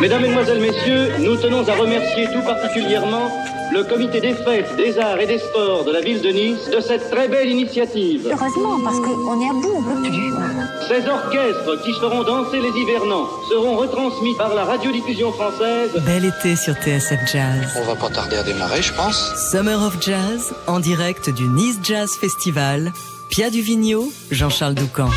Mesdames, Mesdemoiselles, Messieurs, nous tenons à remercier tout particulièrement le comité des fêtes, des arts et des sports de la ville de Nice de cette très belle initiative. Heureusement, parce qu'on est à bout, on peut plus. Ces orchestres qui feront danser les hivernants seront retransmis par la radiodiffusion française. Bel été sur TSF Jazz. On va pas tarder à démarrer, je pense. Summer of Jazz, en direct du Nice Jazz Festival. Pia Duvigneau, Jean-Charles Doucan.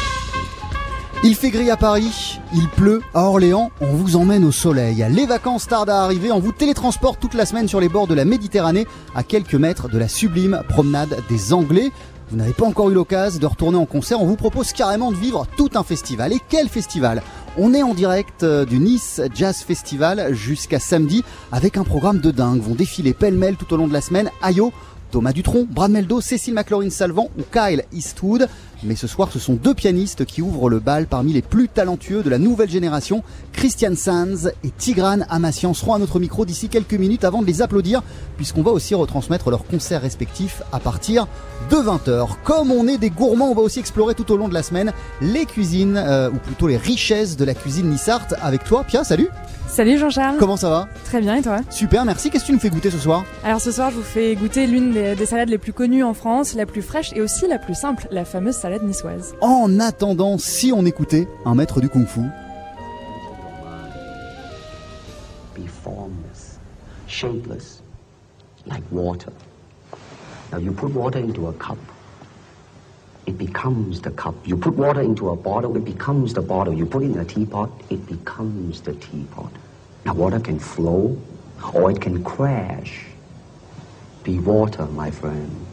Il fait gris à Paris, il pleut à Orléans, on vous emmène au soleil. Les vacances tardent à arriver, on vous télétransporte toute la semaine sur les bords de la Méditerranée, à quelques mètres de la sublime promenade des Anglais. Vous n'avez pas encore eu l'occasion de retourner en concert, on vous propose carrément de vivre tout un festival. Et quel festival? On est en direct euh, du Nice Jazz Festival jusqu'à samedi avec un programme de dingue. Vont défiler pêle-mêle tout au long de la semaine. Ayo, Thomas Dutronc, Brad Meldo, Cécile McLaurin-Salvant ou Kyle Eastwood. Mais ce soir, ce sont deux pianistes qui ouvrent le bal parmi les plus talentueux de la nouvelle génération. Christian Sanz et Tigran Amassian seront à notre micro d'ici quelques minutes avant de les applaudir, puisqu'on va aussi retransmettre leurs concerts respectifs à partir de 20h. Comme on est des gourmands, on va aussi explorer tout au long de la semaine les cuisines, euh, ou plutôt les richesses de la cuisine nissarte. Avec toi, Pia, salut Salut Jean-Charles. Comment ça va Très bien et toi Super, merci. Qu'est-ce que tu nous fais goûter ce soir Alors ce soir, je vous fais goûter l'une des, des salades les plus connues en France, la plus fraîche et aussi la plus simple, la fameuse salade niçoise. En attendant, si on écoutait un maître du kung-fu, be formless, shapeless, like water. Now you put water into a cup, it becomes the cup. You put water into a bottle, it becomes the bottle. You put it in a teapot, it becomes the teapot. Now, water can flow or it can crash. Be water, my friend.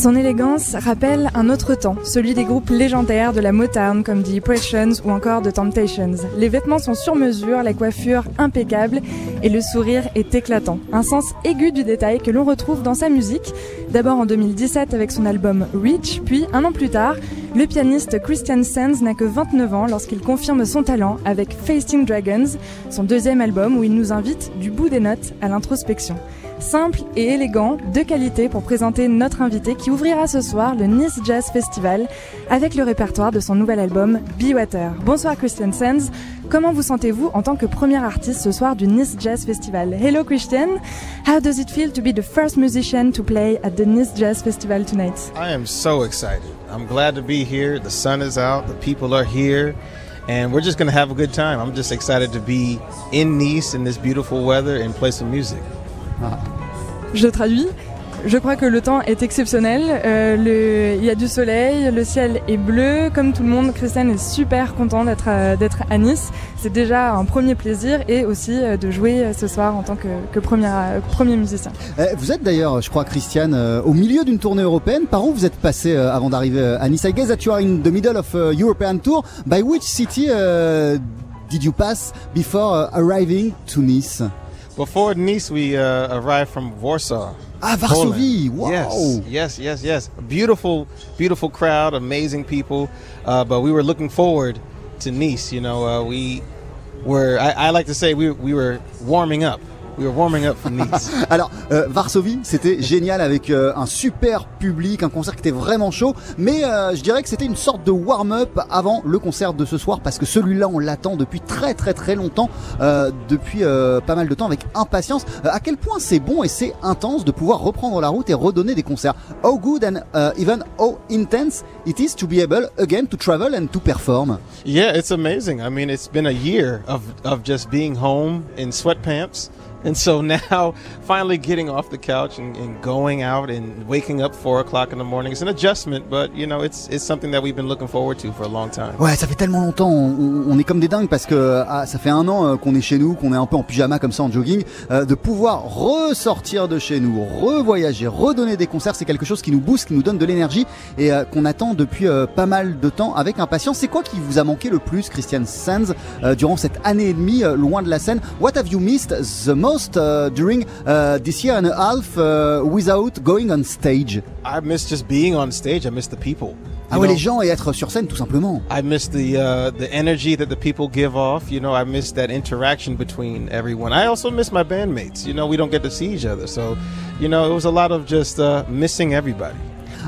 Son élégance rappelle un autre temps, celui des groupes légendaires de la Motown comme The Impressions ou encore The Temptations. Les vêtements sont sur mesure, la coiffure impeccable et le sourire est éclatant. Un sens aigu du détail que l'on retrouve dans sa musique. D'abord en 2017 avec son album Reach, puis un an plus tard, le pianiste Christian Sands n'a que 29 ans lorsqu'il confirme son talent avec Facing Dragons, son deuxième album où il nous invite du bout des notes à l'introspection simple et élégant, de qualité pour présenter notre invité qui ouvrira ce soir le Nice Jazz Festival avec le répertoire de son nouvel album Be Water. Bonsoir Christian Sands, comment vous sentez-vous en tant que premier artiste ce soir du Nice Jazz Festival? Hello Christian, how does it feel to be the first musician to play at the Nice Jazz Festival tonight? I am so excited. I'm glad to be here. The sun is out, the people are here. and we're just going to have a good time. I'm just excited to be in Nice in this beautiful weather and play some music. Je traduis. Je crois que le temps est exceptionnel. Euh, il y a du soleil, le ciel est bleu. Comme tout le monde, Christian est super content d'être euh, d'être à Nice. C'est déjà un premier plaisir et aussi euh, de jouer ce soir en tant que, premier, musicien. Eh, vous êtes d'ailleurs, je crois, Christian, au milieu d'une tournée européenne. Par où vous êtes passé avant d'arriver à Nice? I guess that you are in the middle of a European tour. By which city did you pass before arriving to Nice? Before Nice, we uh, arrived from Warsaw. Ah, Varsovie! Wow! Yes, yes, yes, yes. Beautiful, beautiful crowd, amazing people. Uh, but we were looking forward to Nice. You know, uh, we were. I, I, like to say we we were warming up We were warming up for Nice. Alors, euh, Varsovie, c'était génial avec euh, un super public, un concert qui était vraiment chaud, mais euh, je dirais que c'était une sorte de warm-up avant le concert de ce soir parce que celui-là, on l'attend depuis très très très longtemps, depuis pas mal de temps avec impatience. à quel point c'est bon et c'est intense de pouvoir reprendre la route et redonner des concerts? How good and even how intense it is to be able again to travel and to perform. Yeah, it's amazing. I mean, it's been a year of of just being home in sweatpants. And so now, finally getting off the couch and, and, going out and waking up four o'clock in the morning is an adjustment, but you know, it's it's something that we've been looking forward to for a long time. Ouais, ça fait tellement longtemps, on, on est comme des dingues parce que ah, ça fait un an euh, qu'on est chez nous, qu'on est un peu en pyjama comme ça en jogging, euh, de pouvoir ressortir de chez nous, revoyager, redonner des concerts, c'est quelque chose qui nous booste, qui nous donne de l'énergie et euh, qu'on attend depuis euh, pas mal de temps avec impatience. C'est quoi qui vous a manqué le plus, Christian Sands, euh, durant cette année et demie loin de la scène? What have you missed the most? Uh, during uh, this year and a half uh, without going on stage? I miss just being on stage. I miss the people. ah ouais, les gens et être sur scène tout simplement. I miss the uh, the energy that the people give off. You know, I miss that interaction between everyone. I also miss my bandmates. You know, we don't get to see each other, so you know, it was a lot of just uh, missing everybody.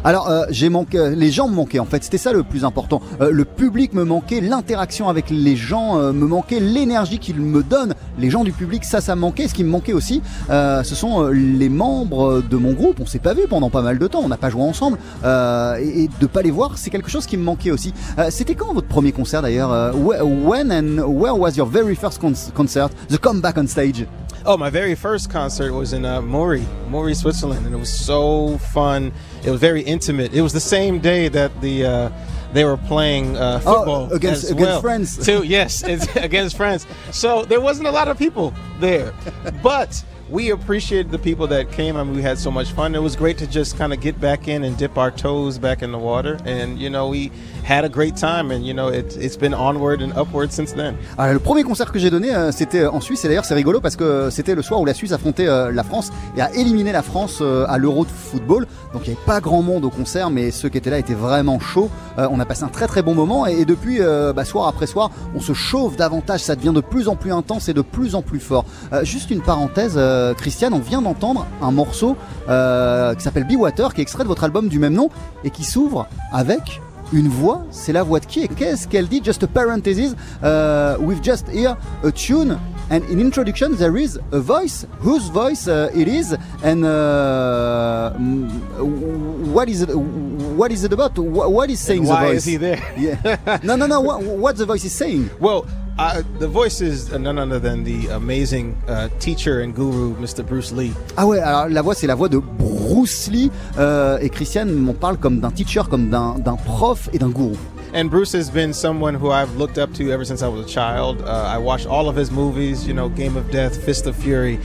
Alors euh, j'ai manqué, les gens me manquaient en fait, c'était ça le plus important. Euh, le public me manquait, l'interaction avec les gens euh, me manquait, l'énergie qu'ils me donnent, les gens du public, ça, ça me manquait. Ce qui me manquait aussi, ce sont les membres de mon groupe. On s'est pas vu pendant pas mal de temps, on n'a pas joué ensemble et, et, de pas les voir, c'est quelque chose qui me manquait aussi. c'était quand votre premier concert d'ailleurs When and where was your very first concert? The comeback on stage? Oh, my very first concert was in uh, Mori, Mori, Switzerland, and it was so fun. It was very intimate. It was the same day that the uh, they were playing uh, oh, football oh, against against well, France. Too, yes, against France. So there wasn't a lot of people there, but we appreciated the people that came. I mean, we had so much fun. It was great to just kind of get back in and dip our toes back in the water. And, you know, we had a great time. And, you know, it, it's been onward and upward since then. Alors, le premier concert que j'ai donné, euh, c'était en Suisse. Et d'ailleurs, c'est rigolo parce que c'était le soir où la Suisse affrontait euh, la France et a éliminé la France euh, à l'Euro de football. Donc, il n'y avait pas grand monde au concert, mais ceux qui étaient là étaient vraiment chauds. on a passé un très très bon moment. Et, depuis, bah, soir après soir, on se chauffe davantage. Ça devient de plus en plus intense et de plus en plus fort. juste une parenthèse. Euh, Christiane, on vient d'entendre un morceau euh, qui s'appelle Be Water, qui est extrait de votre album du même nom et qui s'ouvre avec une voix. C'est la voix de qui et qu'est-ce qu'elle dit Just a parenthesis. Uh, we've just here a tune and in introduction there is a voice. Whose voice uh, it is and uh, what is it? What is it about? What is saying the voice? Why is he there? Yeah. no, no, no. What, what the voice is saying? Well. Uh, the voice is none other than the amazing uh, teacher and guru, Mr. Bruce Lee. Ah ouais, alors la voix c'est la voix de Bruce Lee euh, et Christian m'en parle comme d'un teacher, comme d'un prof et d'un gourou. And Bruce has been someone who I've looked up to ever since I was a child. Uh, I watched all of his movies, you know, Game of Death, Fist of Fury.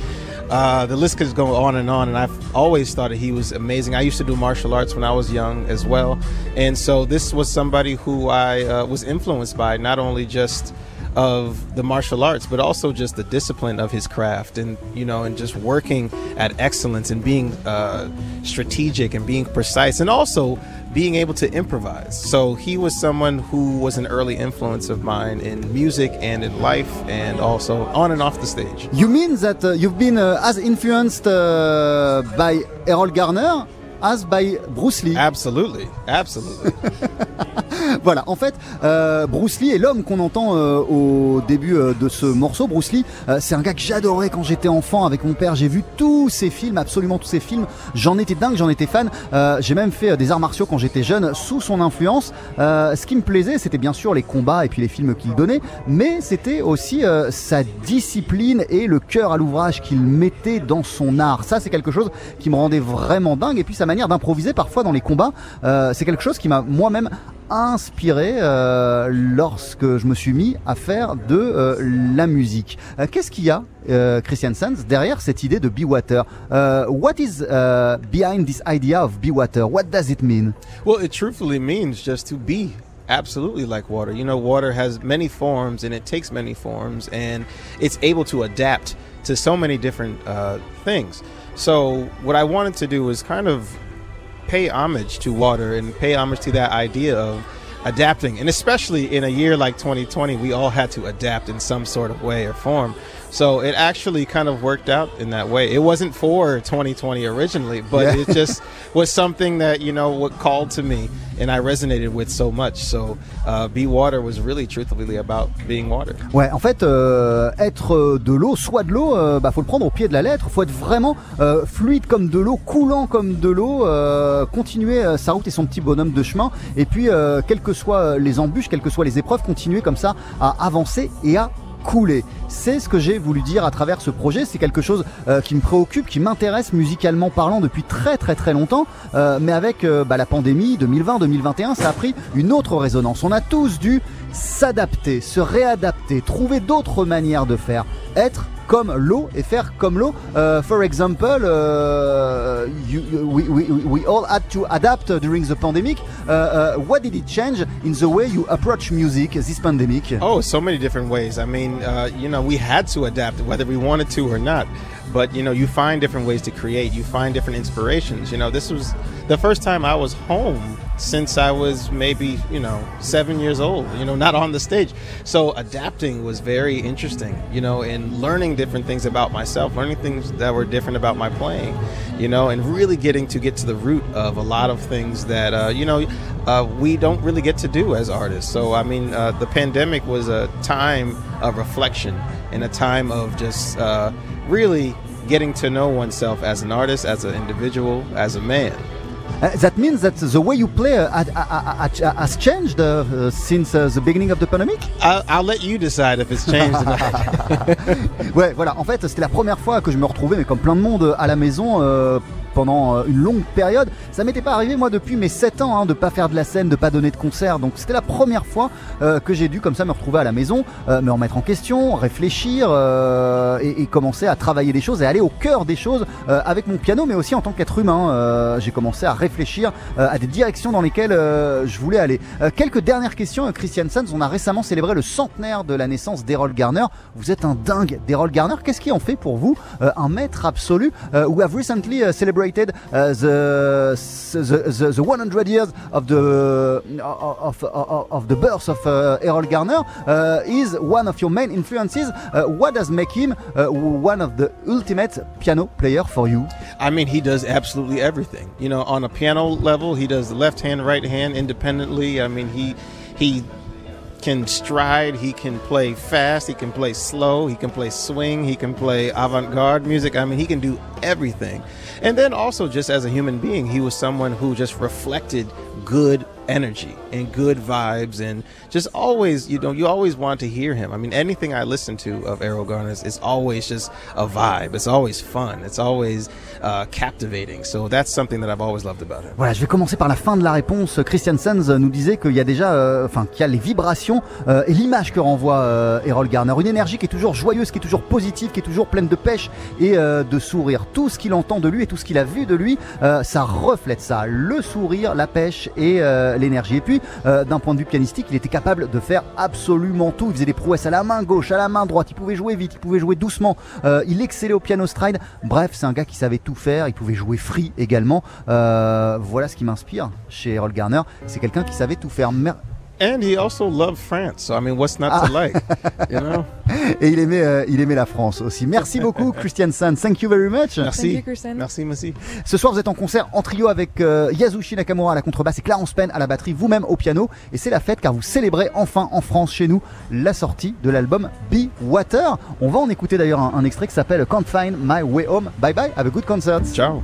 Uh, the list could go on and on, and I've always thought that he was amazing. I used to do martial arts when I was young as well, and so this was somebody who I uh, was influenced by, not only just of the martial arts, but also just the discipline of his craft, and you know, and just working at excellence and being uh, strategic and being precise, and also being able to improvise. So he was someone who was an early influence of mine in music and in life, and also on and off the stage. You mean that uh, you've been uh, as influenced uh, by Errol Garner as by Bruce Lee. Absolutely, absolutely. voilà, en fait, euh, Bruce Lee est l'homme qu'on entend euh, au début euh, de ce morceau. Bruce Lee, c'est un gars que j'adorais quand j'étais enfant avec mon père. J'ai vu tous ses films, absolument tous ses films. J'en étais dingue, j'en étais fan. J'ai même fait des arts martiaux quand j'étais jeune sous son influence. Ce qui me plaisait, c'était bien sûr les combats et puis les films qu'il donnait, mais c'était aussi sa discipline et le cœur à l'ouvrage qu'il mettait dans son art. Ça, c'est quelque chose qui me rendait vraiment dingue. Et puis sa manière d'improviser parfois dans les combats, c'est quelque chose qui m'a moi-même inspiré euh, lorsque je me suis mis à faire de euh, la musique. Euh, Qu'est-ce qu'il y a, Christian Sands, derrière cette idée de Be Water What is uh, behind this idea of Be Water What does it mean? Well, it truthfully means just to be absolutely like water. You know, water has many forms and it takes many forms and it's able to adapt to so many different uh, things. So, what I wanted to do was kind of pay homage to water and pay homage to that idea of adapting. And especially in a year like 2020, we all had to adapt in some sort of way or form. So it actually kind of worked out in that way. It wasn't for 2020 originally, but Yeah. it just was something that, you know, what called to me and I resonated with so much. So uh, Be Water was really truthfully about being water. Ouais, en fait, euh, être de l'eau, soit de l'eau, euh, bah, faut le prendre au pied de la lettre. Faut être vraiment euh, fluide comme de l'eau, coulant comme de l'eau, euh, continuer euh, sa route et son petit bonhomme de chemin. Et puis, euh, quelles que soient les embûches, quelles que soient les épreuves, continuer comme ça à avancer et à C'est ce que j'ai voulu dire à travers ce projet. C'est quelque chose euh, qui me préoccupe, qui m'intéresse musicalement parlant depuis très très très longtemps. Euh, mais avec euh, bah, la pandémie 2020-2021, ça a pris une autre résonance. On a tous dû s'adapter, se réadapter, trouver d'autres manières de faire, être comme l'eau et faire comme l'eau. Uh, for example, uh, you, we, we, we all had to adapt during the pandemic. Uh, uh, what did it change in the way you approach music this pandemic? Oh, so many different ways. I mean, uh, you know, we had to adapt whether we wanted to or not. But, you know, you find different ways to create, you find different inspirations. You know, this was the first time I was home since I was maybe, you know, seven years old, you know, not on the stage. So adapting was very interesting, you know, and learning different things about myself, learning things that were different about my playing, you know, and really getting to get to the root of a lot of things that, uh, you know, uh, we don't really get to do as artists. So, I mean, uh, the pandemic was a time of reflection and a time of just uh, really getting to know oneself as an artist, as an individual, as a man. Uh, that means that the way you play uh, had- had- had- has changed uh, uh, since uh, the beginning of the pandemic? I'll, I'll let you decide if it's changed or not. Ouais, voilà. En fait, c'était la première fois que je me retrouvais, mais comme plein de monde, à la maison euh, pendant euh, une longue période. Ça m'était pas arrivé moi depuis mes 7 ans, hein, de pas faire de la scène, de pas donner de concert. Donc c'était la première fois euh, que j'ai dû comme ça me retrouver à la maison, euh, me remettre en question, réfléchir et, commencer à travailler des choses et aller au cœur des choses avec mon piano, mais aussi en tant qu'être humain. J'ai commencé à réfléchir à des directions dans lesquelles je voulais aller. Quelques dernières questions, Christian Sands. On a récemment célébré le centenaire de la naissance d'Errol Garner. Vous êtes un dingue d'Errol Garner. Qu'est-ce qui en fait pour vous un maître absolu We have recently uh, celebrated uh, the, the, the the 100 years of the of, of, of the birth of uh, Errol Garner. Uh, is one of your main influences. Uh, what does make him uh, one of the ultimate piano player for you? I mean, he does absolutely everything. You know, on a piano level, he does the left hand, right hand independently. I mean, he he can stride, he can play fast, he can play slow, he can play swing, he can play avant-garde music. I mean, he can do everything. And then also just as a human being, he was someone who just reflected good energy and good vibes and just always you know you always want to hear him. I mean anything i listen to of errol garner is, is always just a vibe. It's always fun. It's always uh, captivating so that's something that i've always loved about Voilà, je vais commencer par la fin de la réponse. Christian Sands nous disait qu'il y a déjà, euh, enfin, qu'il y a les vibrations euh, et l'image que renvoie euh, Errol Garner. Une énergie qui est toujours joyeuse, qui est toujours positive, qui est toujours pleine de pêche et de sourire. Tout ce qu'il entend de lui et tout ce qu'il a vu de lui, ça reflète ça. Le sourire, la pêche et l'énergie. Et puis, d'un point de vue pianistique, il était capable de faire absolument tout. Il faisait des prouesses à la main gauche, à la main droite. Il pouvait jouer vite, il pouvait jouer doucement. Il excellait au piano stride. Bref, c'est un gars qui savait tout faire. Il pouvait jouer free également. Euh, voilà ce qui m'inspire chez Errol Garner. C'est quelqu'un qui savait tout faire. And he also loved france so i mean what's not to like you know? Et il aimait, euh, il aimait la France aussi. Merci beaucoup, Christian Sands. Thank you very much. merci you, Christian. merci merci Ce soir, vous êtes en concert en trio avec euh, Yasushi Nakamura à la contrebasse et Clarence Penn à la batterie, vous-même au piano. Et c'est la fête car vous célébrez enfin en France, chez nous, la sortie de l'album Be Water. On va en écouter d'ailleurs un, un extrait qui s'appelle Can't Find My Way Home. Bye bye, have a good concert. ciao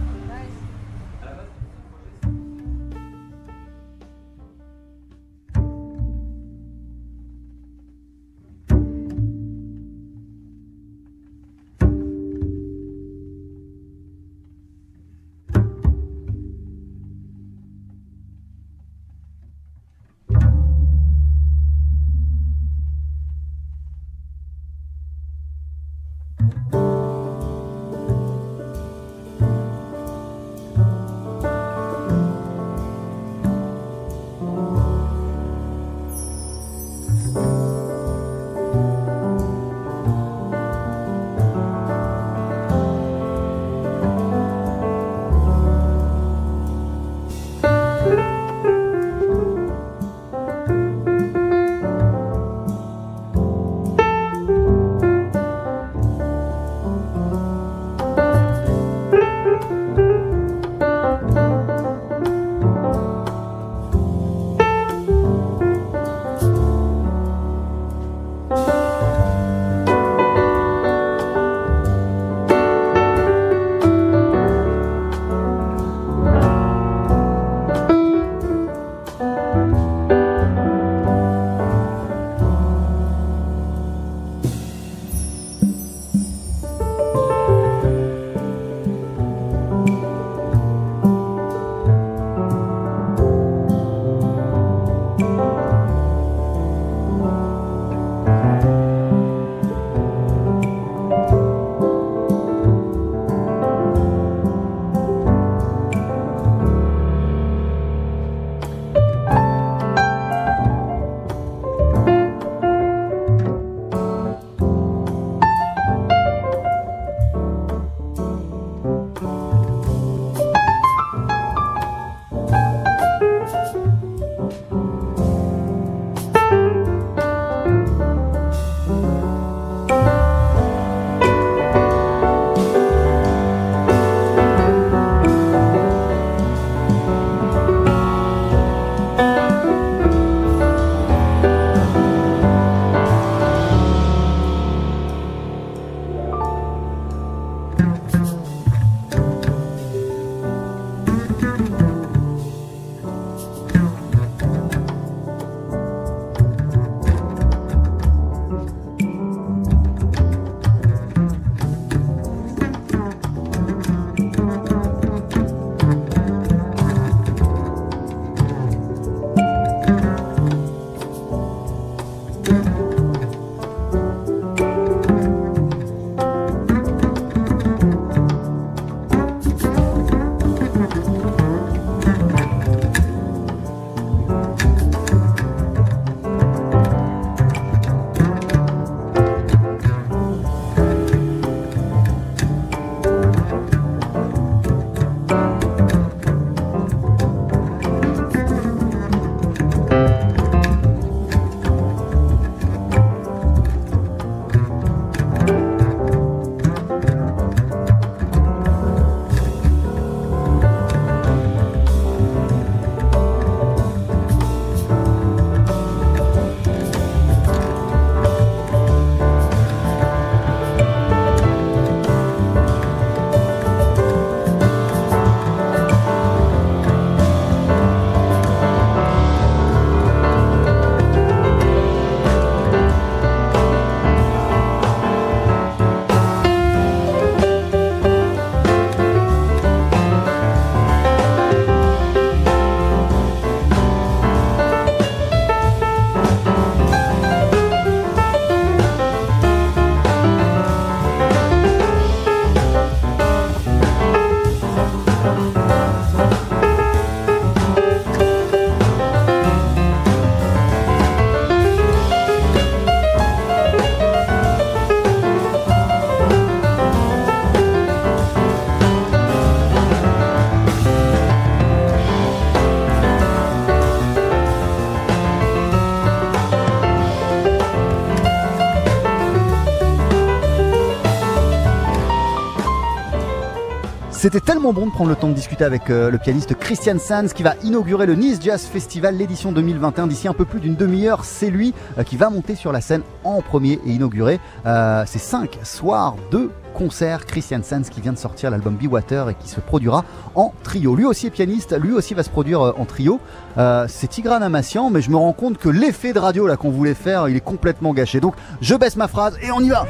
C'était tellement bon de prendre le temps de discuter avec euh, le pianiste Christian Sands qui va inaugurer le Nice Jazz Festival, l'édition 2021 d'ici un peu plus d'une demi-heure. C'est lui euh, qui va monter sur la scène en premier et inaugurer euh, ces cinq soirs de concert Christian Sands qui vient de sortir l'album Be Water et qui se produira en trio. Lui aussi est pianiste, lui aussi va se produire euh, en trio. Euh, c'est Tigran Amassian, mais je me rends compte que l'effet de radio là qu'on voulait faire, il est complètement gâché. Donc je baisse ma phrase et on y va.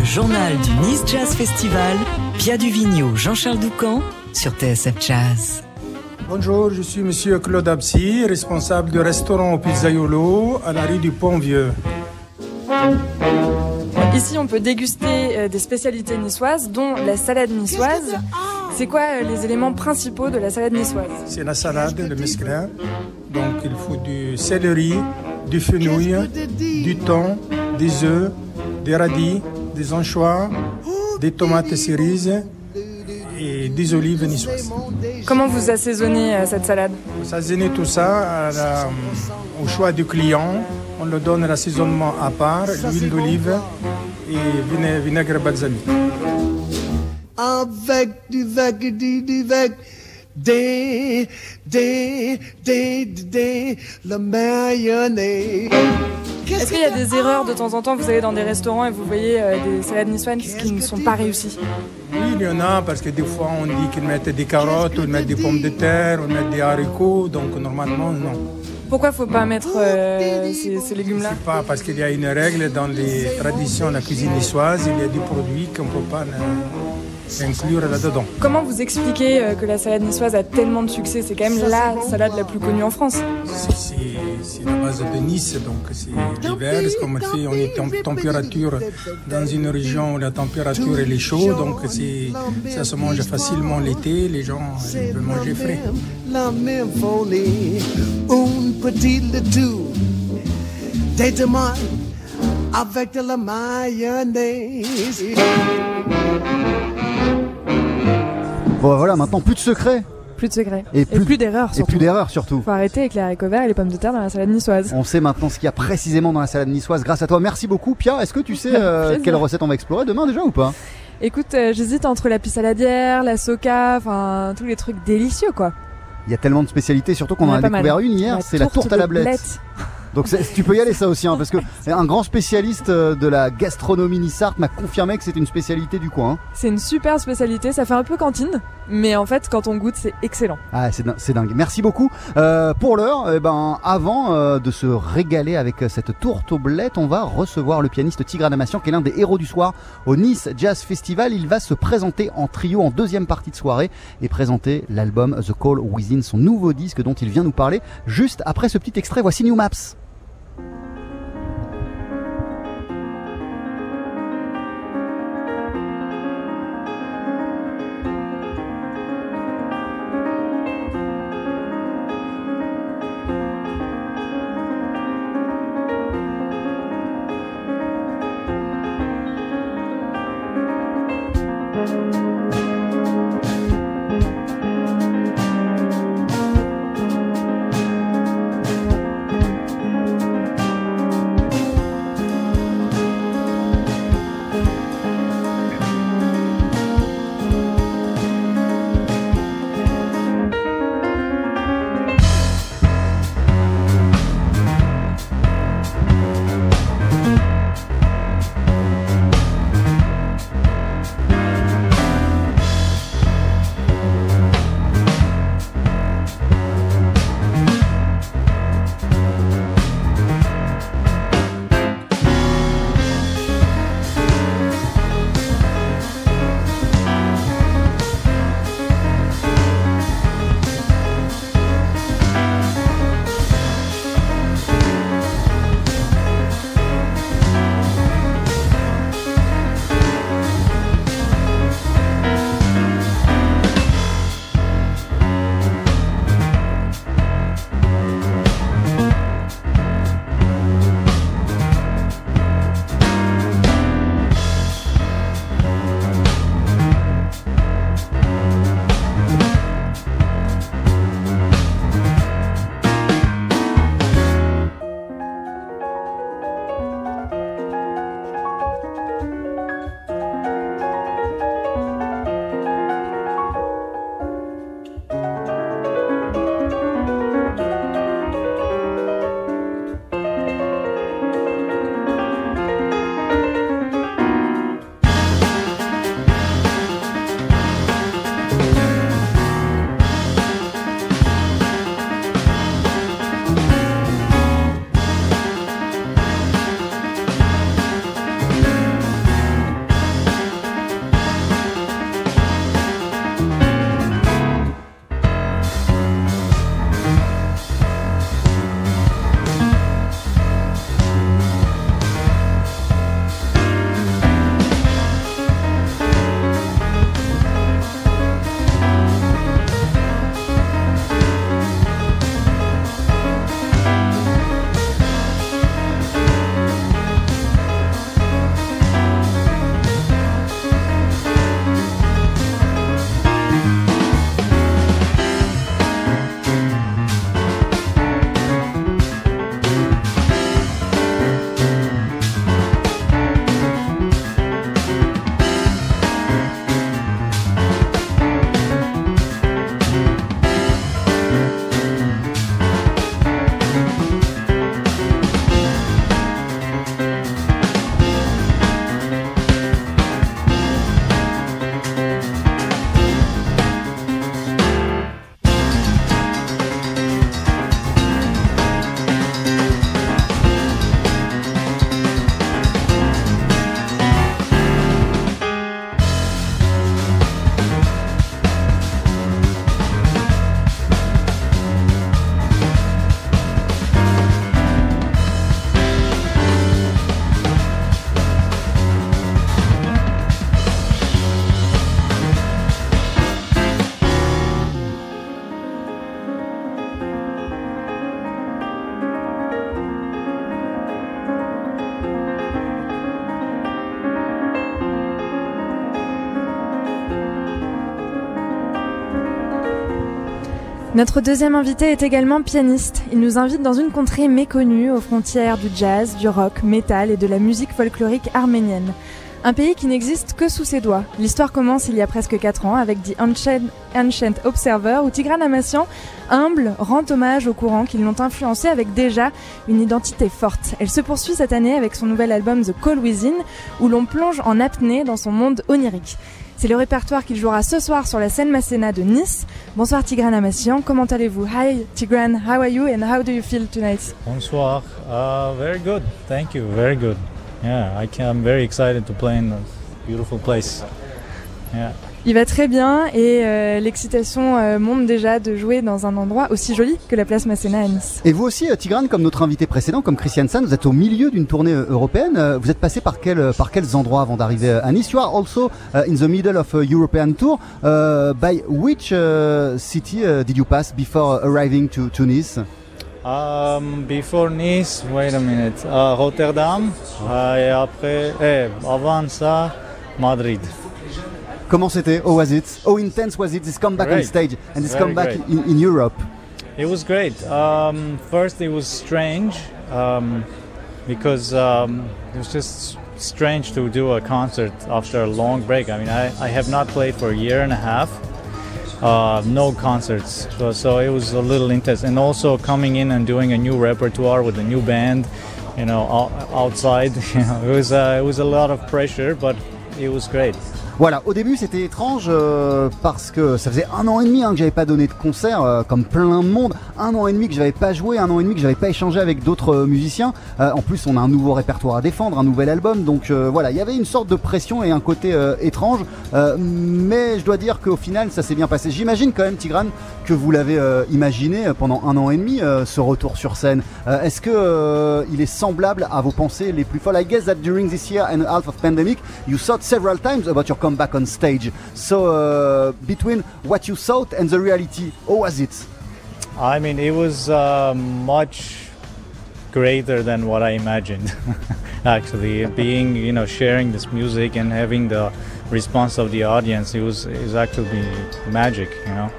Le journal du Nice Jazz Festival, Pia Duvigneau, Jean-Charles Doucan sur TSF Jazz. Bonjour, je suis Monsieur Claude Absi, responsable du restaurant au Pizzaiolo à la rue du Pont-Vieux. Ici, on peut déguster euh, des spécialités niçoises, dont la salade niçoise. C'est quoi euh, les éléments principaux de la salade niçoise? C'est la salade, le mesclin. Donc il faut du céleri, du fenouil, du thon, des œufs, des radis, des anchois, des tomates cerises et des olives niçoises. Comment vous assaisonnez euh, cette salade Vous assaisonnez tout ça la- au choix du client. On le donne l'assaisonnement à part, l'huile d'olive et vinaigre, balsamique. avec du vague du du vague des des des des le mayonnaise Est-ce qu'il y a des erreurs de temps en temps? Vous allez dans des restaurants et vous voyez euh, des salades niçoises qui ne sont pas réussies. Oui, il y en a parce que des fois on dit qu'ils mettent des carottes, ou ils mettent des pommes de terre, ou ils mettent des haricots, donc normalement non. Pourquoi faut pas mettre euh, ces, ces légumes-là? Pas parce qu'il y a une règle dans les traditions de la cuisine niçoise, il y a des produits qu'on ne peut pas euh, inclure là-dedans. Comment vous expliquez euh, que la salade niçoise a tellement de succès? C'est quand même la salade la plus connue en France. C'est- la base de Nice, donc c'est divers. Comme on fait, on est en température dans une région où la température elle est chaude, donc c'est- ça se mange facilement l'été, les gens ils veulent manger frais. la même folie un petit le tout des avec de la mayonnaise Bon voilà, maintenant plus de secrets Plus de secrets. Et plus- plus, d'erreurs et plus d'erreurs surtout. Faut arrêter avec les haricots verts et les pommes de terre dans la salade niçoise. On sait maintenant ce qu'il y a précisément dans la salade niçoise grâce à toi. Merci beaucoup Pia. Est-ce que tu sais euh, quelle recette on va explorer demain déjà ou pas? Écoute, euh, j'hésite entre la pissaladière, la soca, enfin tous les trucs délicieux quoi. Il y a tellement de spécialités, surtout qu'on en a découvert mal. une hier, c'est la tourte à la blette. Donc c'est- tu peux y aller ça aussi, hein, parce que un grand spécialiste euh, de la gastronomie nissarte m'a confirmé que c'était une spécialité du coin. hein. C'est une super spécialité, ça fait un peu cantine, mais en fait quand on goûte c'est excellent. Ah, c'est din- c'est dingue. Merci beaucoup. Euh, pour l'heure, eh ben, avant euh, de se régaler avec euh, cette tourte aux on va recevoir le pianiste Tigran Amassian, qui est l'un des héros du soir au Nice Jazz Festival. Il va se présenter en trio en deuxième partie de soirée et présenter l'album The Call Within, son nouveau disque dont il vient nous parler. Juste après ce petit extrait, voici New Maps. Notre deuxième invité est également pianiste. Il nous invite dans une contrée méconnue aux frontières du jazz, du rock, métal et de la musique folklorique arménienne. Un pays qui n'existe que sous ses doigts. L'histoire commence il y a presque 4 ans avec The Ancient, Ancient Observer où Tigran Amassian, humble, rend hommage aux courants qui l'ont influencé avec déjà une identité forte. Elle se poursuit cette année avec son nouvel album The Call Within où l'on plonge en apnée dans son monde onirique. C'est le répertoire qu'il jouera ce soir sur la scène Masséna de Nice. Bonsoir Tigran Amassian, comment allez-vous? Hi Tigran, how are you and how do you feel tonight? Bonsoir, uh, very good, thank you, very good. Yeah, I can, I'm very excited to play in this beautiful place. Yeah. Il va très bien et euh, l'excitation euh, monte déjà de jouer dans un endroit aussi joli que la place Masséna à Nice. Et vous aussi, euh, Tigran, comme notre invité précédent, comme Christian San, vous êtes au milieu d'une tournée européenne. Vous êtes passé par, quel, par quels endroits avant d'arriver à Nice? You are also uh, in the middle of a European tour. Uh, by which uh, city uh, did you pass before arriving to, to Nice? Um, before Nice, wait a minute, uh, Rotterdam, uh, et après, eh, avant ça, Madrid. Comment c'était How was it How intense was it this comeback on stage and this Very comeback in, in Europe It was great. Um, first, it was strange um, because um, it was just strange to do a concert after a long break. I mean, I, I have not played for a year and a half, uh, no concerts. So, so it was a little intense. And also coming in and doing a new repertoire with a new band, you know, outside. You know, it was uh, it was a lot of pressure, but it was great. Voilà, au début c'était étrange euh, parce que ça faisait un an et demi hein, que j'avais pas donné de concert, euh, comme plein de monde, un an et demi que j'avais pas joué, un an et demi que j'avais pas échangé avec d'autres euh, musiciens. En plus on a un nouveau répertoire à défendre, un nouvel album, donc voilà, il y avait une sorte de pression et un côté étrange, mais je dois dire qu'au final ça s'est bien passé. J'imagine quand même Tigran que vous l'avez euh, imaginé euh, pendant un an et demi euh, ce retour sur scène. Euh, Est-ce que euh, il est semblable à vos pensées les plus folles? I guess that during this year and a half of pandemic, you thought several times about your comeback on stage. So uh, between what you thought and the reality, how was it? I mean, it was uh, much greater than what I imagined. Actually, being you know sharing this music and having the response of the audience, it was was actually magic. You know?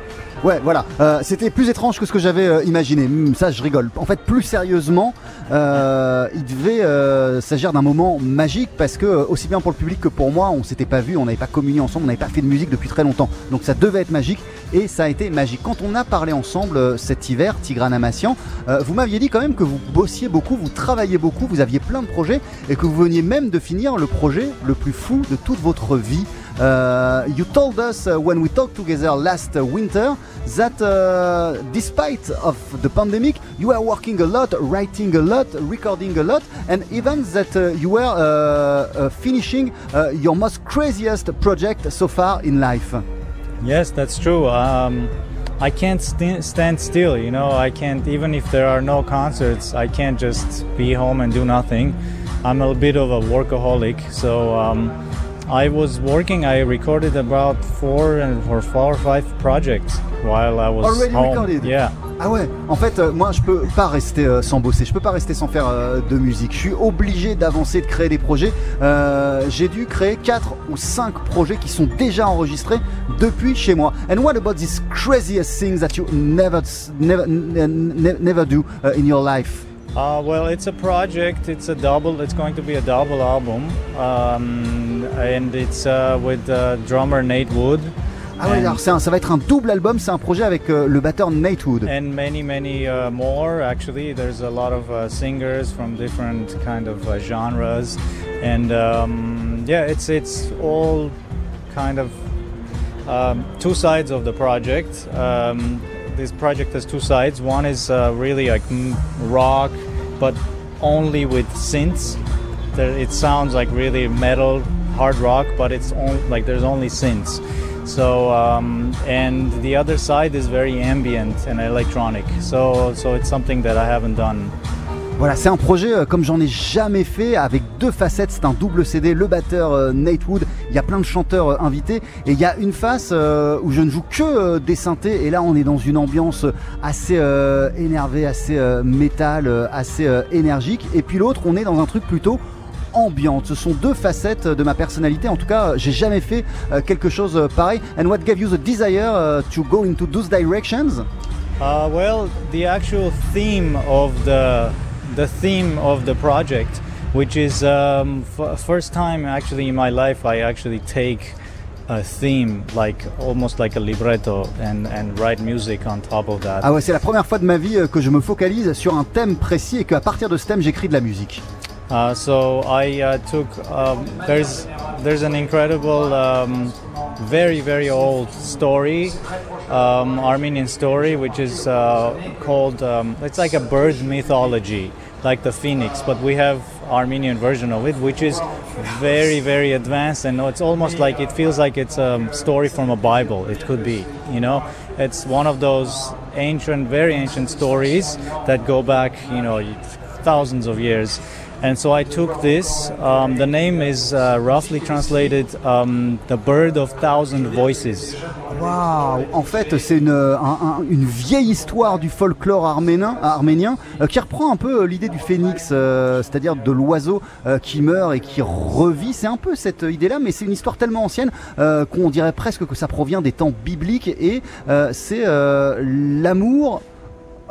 Ouais, voilà. Euh, C'était plus étrange que ce que j'avais euh, imaginé. Hmm, ça, je rigole. En fait, plus sérieusement, euh, il devait s'agir d'un moment magique parce que aussi bien pour le public que pour moi, on s'était pas vu, on n'avait pas communié ensemble, on n'avait pas fait de musique depuis très longtemps. Donc ça devait être magique et ça a été magique. Quand on a parlé ensemble cet hiver, Tigran Amassian, vous m'aviez dit quand même que vous bossiez beaucoup, vous travailliez beaucoup, vous aviez plein de projets et que vous veniez même de finir le projet le plus fou de toute votre vie. Uh, you told us uh, when we talked together last winter that uh, despite of the pandemic, you were working a lot, writing a lot, recording a lot, and even that you were finishing your most craziest project so far in life. Yes, that's true. Um, I can't st- stand still. You know, I can't even if there are no concerts. I can't just be home and do nothing. I'm a bit of a workaholic, so. Um, I was working. I recorded about four and or four or five projects while I was Already home. recorded? Yeah. Ah ouais, en fait, euh, moi je peux pas rester euh, sans bosser, je peux pas rester sans faire euh, de musique. Je suis obligé d'avancer, de créer des projets. J'ai dû créer quatre ou cinq projets qui sont déjà enregistrés depuis chez moi. And what about these craziest things that you never, never, never, never do uh, in your life? Uh, well, it's a project. It's a double. It's going to be a double album, um, and it's uh, with uh, drummer Nate Wood. Ah ouais, and- alors un- ça va être un double album, c'est un projet avec euh, le batteur Nate Wood. and many many uh, more actually there's a lot of uh, singers from different kind of uh, genres and um, yeah it's it's all kind of um, two sides of the project um, this project has two sides. One is uh, really like rock but only with synths. There, it sounds like really metal hard rock but it's on, like there's only synths. So um, and the other side is very ambient and electronic. So so it's something that i haven't done Voilà, c'est un projet euh, comme j'en ai jamais fait, avec deux facettes. C'est un double CD, le batteur euh, Nate Wood. Il y a plein de chanteurs euh, invités. Et il y a une face où je ne joue que des synthés. Et là, on est dans une ambiance assez énervée, assez métal, assez énergique. Et puis l'autre, on est dans un truc plutôt ambiante. Ce sont deux facettes de ma personnalité. En tout cas, j'ai jamais fait quelque chose pareil. And what gave you the desire to go into those directions? Uh, well, the actual theme of the the theme of the project, which is um, f- first time actually in my life I actually take a theme like almost like a libretto and and write music on top of that. Ah ouais, c'est la première fois de ma vie euh, que je me focalise sur un thème précis et qu'à partir de ce thème, j'écris de la musique. Uh, so I uh, took um, there's there's an incredible, um, very very old story, um, Armenian story, which is uh, called um, it's like a bird mythology, like the phoenix, but we have Armenian version of it, which is very very advanced, and it's almost like it feels like it's a story from a Bible. It could be, you know, it's one of those ancient, very ancient stories that go back, you know, thousands of years. And so I took this. Um, the name is uh, roughly translated um, "The Bird of Thousand Voices." Waouh En fait, c'est une, un- un- une vieille histoire du folklore arménien, arménien euh, qui reprend un peu euh, l'idée du phénix, euh, c'est-à-dire de l'oiseau euh, qui meurt et qui revit. C'est un peu cette idée-là, mais c'est une histoire tellement ancienne euh, qu'on dirait presque que ça provient des temps bibliques et euh, c'est euh, l'amour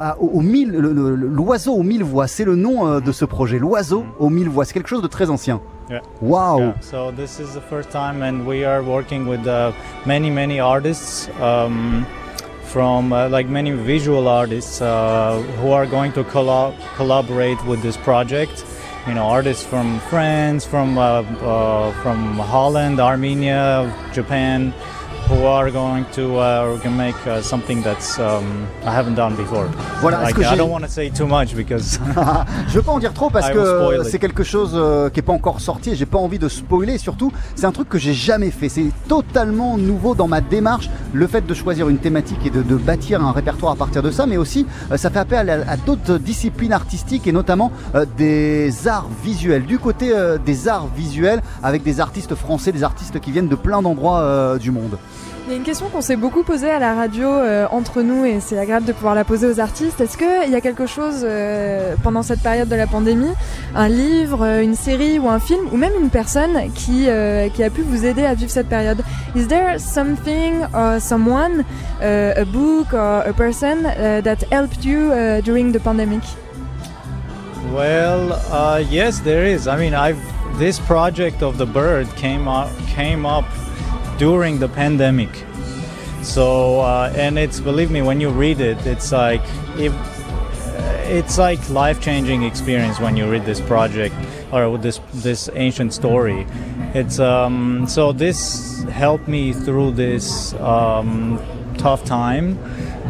à- aux, mille, le- le- l'oiseau aux mille voix. C'est le nom euh, de ce projet, l'oiseau aux mille voix. C'est quelque chose de très ancien. Yeah. Waouh Yeah, So this is the first time, and we are working with uh, many, many artists um, from uh, like many visual artists uh, who are going to collab- collaborate with this project. You know, artists from France, from uh, uh, from Holland, Armenia, Japan, who are going to uh, gonna make uh, something that's um, I haven't done before. Voilà, like, est-ce que I j'ai- don't want to say too much because je veux pas en dire trop parce que c'est quelque chose euh, qui est pas encore sorti et j'ai pas envie de spoiler. Surtout, c'est un truc que j'ai jamais fait. C'est totalement nouveau dans ma démarche. Le fait de choisir une thématique et de, de bâtir un répertoire à partir de ça, mais aussi euh, ça fait appel à, à d'autres disciplines artistiques et notamment euh, des arts visuels. Du côté euh, des arts visuels, avec des artistes français, des artistes qui viennent de plein d'endroits euh, du monde. Il y a une question qu'on s'est beaucoup posée à la radio euh, entre nous et c'est agréable de pouvoir la poser aux artistes. Est-ce qu'il y a quelque chose euh, pendant cette période de la pandémie, un livre, euh, une série ou un film ou même une personne qui, euh, qui a pu vous aider à vivre cette période? Is there something or someone, uh, a book or a person uh, that helped you uh, during the pandemic? Well, uh, yes, there is. I mean, I've this project of the bird came up came up during the pandemic. So, uh, and it's believe me, when you read it, it's like if it's like life changing experience when you read this project or this this ancient story. It's um, so this helped me through this um, tough time,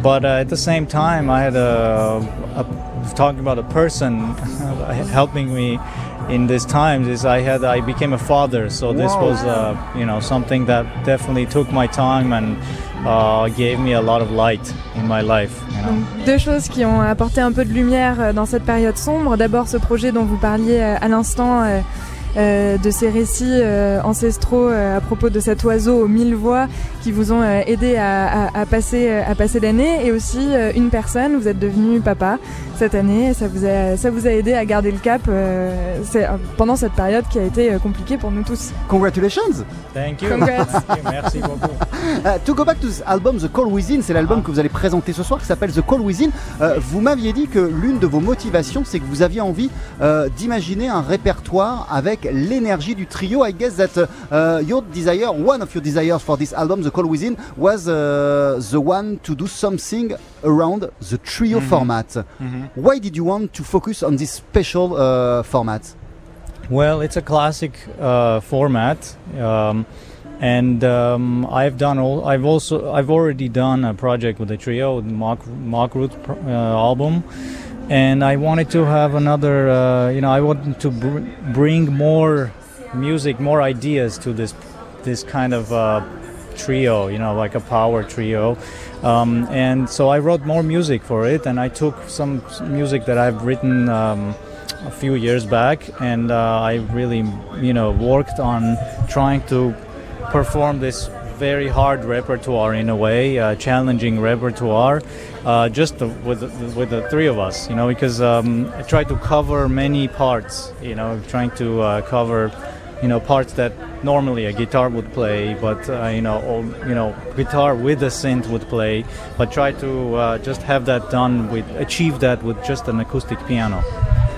but uh, at the same time, I had a, a talking about a person helping me in these times is I had I became a father, so this Wow. was uh, you know something that definitely took my time and uh, gave me a lot of light in my life. You know. Donc, deux choses qui ont apporté un peu de lumière euh, dans cette période sombre. D'abord ce projet dont vous parliez euh, à l'instant. euh, euh, de ces récits euh, ancestraux euh, à propos de cet oiseau aux mille voix qui vous ont euh, aidé à, à- à passer à passer l'année et aussi une personne vous êtes devenu papa cette année ça vous a ça vous a aidé à garder le cap euh, euh, pendant cette période qui a été euh, compliquée pour nous tous. Congratulations Thank you. Congrats. Merci beaucoup. Euh, to go back to this album, The Call Within, c'est l'album que vous allez présenter ce soir qui s'appelle The Call Within. Euh, vous m'aviez dit que l'une de vos motivations, c'est que vous aviez envie euh, d'imaginer un répertoire avec l'énergie du trio. I guess that uh, your desire, one of your desires for this album, The Call Within, was uh, the one to do something around the trio Mhm. format. Mhm. Why did you want to focus on this special uh, format? Well, it's a classic uh, format, um, and um, I've done all. I've also I've already done a project with the trio, the Mock Mock Root uh, album, and I wanted to have another. Uh, you know, I wanted to br- bring more music, more ideas to this this kind of uh, trio. You know, like a power trio. Um, and so I wrote more music for it, and I took some music that I've written. Um, a few years back, and uh, I really, you know, worked on trying to perform this very hard repertoire in a way, uh, challenging repertoire, uh, just the, with the, with the three of us, you know, because um, I tried to cover many parts, you know, trying to uh, cover, you know, parts that normally a guitar would play, but uh, you know, you know, guitar with a synth would play. But try to uh, just have that done with achieve that with just an acoustic piano.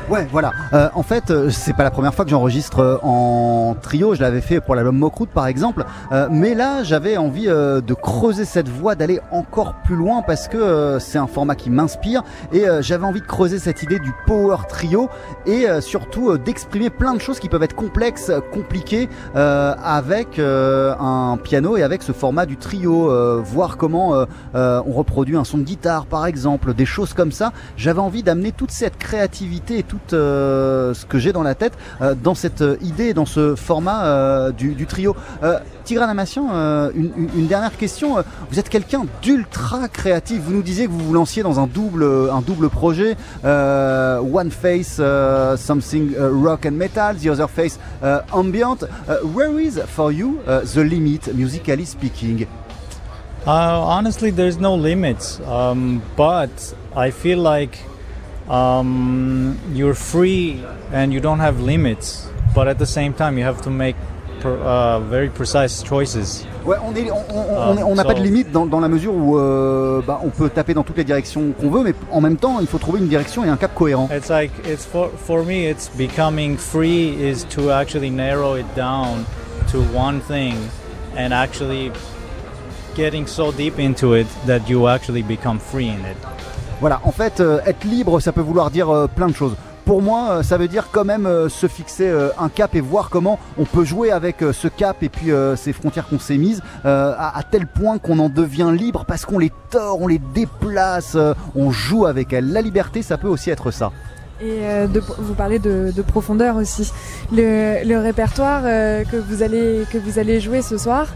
Ouais, voilà. Euh, en fait, euh, c'est pas la première fois que j'enregistre euh, en trio. Je l'avais fait pour l'album Mokrout, par exemple. Euh, mais là, j'avais envie de creuser cette voie, d'aller encore plus loin parce que c'est un format qui m'inspire et j'avais envie de creuser cette idée du power trio et surtout d'exprimer plein de choses qui peuvent être complexes, compliquées avec un piano et avec ce format du trio. voir comment on reproduit un son de guitare, par exemple, des choses comme ça. J'avais envie d'amener toute cette créativité tout euh, ce que j'ai dans la tête euh, dans cette euh, idée, dans ce format du, trio. Tigran Amassian, une, dernière question. Vous êtes quelqu'un d'ultra créatif. Vous nous disiez que vous vous lanciez dans un double, un double projet. one face, something rock and metal, the other face ambient. Where is for you uh, the limit, musically speaking? Uh, honestly, there's no limits, um, but I feel like um, you're free and you don't have limits, but at the same time, you have to make per, uh, very precise choices. Ouais, on est, on, on- on est- on n'a Ah, pas de so- limite dans, dans la mesure où euh, bah, on peut taper dans toutes les directions qu'on veut, mais en même temps, il faut trouver une direction et un cap cohérent. It's like it's for for me. It's becoming free is to actually narrow it down to one thing, and actually getting so deep into it that you actually become free in it. Voilà, en fait, euh, être libre, ça peut vouloir dire euh, plein de choses. Pour moi, euh, ça veut dire quand même se fixer un cap et voir comment on peut jouer avec ce cap et puis ces frontières qu'on s'est mises à, tel point qu'on en devient libre parce qu'on les tord, on les déplace, on joue avec elles. La liberté, ça peut aussi être ça. Et euh, de- vous parlez de, de profondeur aussi. Le, le répertoire euh, que vous allez que vous allez jouer ce soir,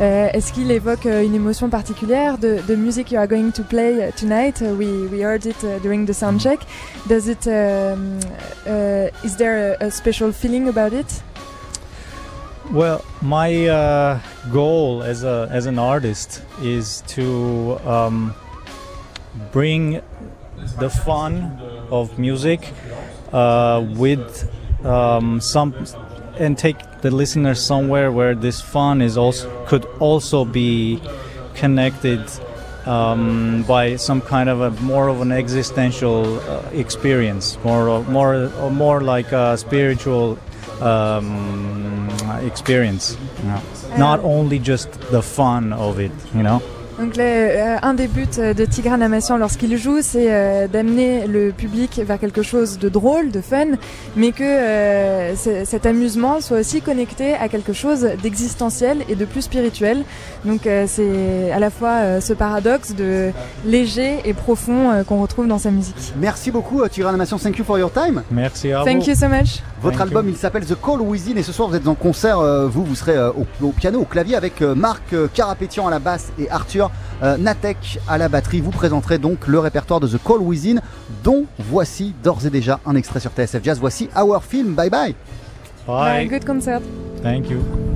euh, est-ce qu'il évoque une émotion particulière de the music you are going to play tonight? We we heard it uh, during the sound check. Does it um, uh, is there a, a special feeling about it? Well, my uh, goal as a as an artist is to um, bring the fun of music uh, with um, some and take the listener somewhere where this fun is also could also be connected um, by some kind of a more of an existential uh, experience, more of- more or more like a spiritual um, experience. you know. Not only just the fun of it, you know. Donc le- euh, un des buts euh, de Tigran Amassian lorsqu'il joue, c'est euh, d'amener le public vers quelque chose de drôle, de fun, mais que euh, cet amusement soit aussi connecté à quelque chose d'existentiel et de plus spirituel. Donc euh, c'est à la fois euh, ce paradoxe de léger et profond euh, qu'on retrouve dans sa musique. Merci beaucoup, Tigran Animation. Thank you for your time. Merci à Thank you so much. Votre Thank album, il s'appelle The Call Within et ce soir vous êtes en concert. euh, vous, vous serez euh, au, au piano, au clavier avec euh, Marc euh, Carapétian à la basse et Arthur euh, Natek à la batterie. Vous présenterez donc le répertoire de The Call Within, dont voici d'ores et déjà un extrait sur TSF Jazz. Voici Our Film. Bye bye. Bye. good concert. Thank you.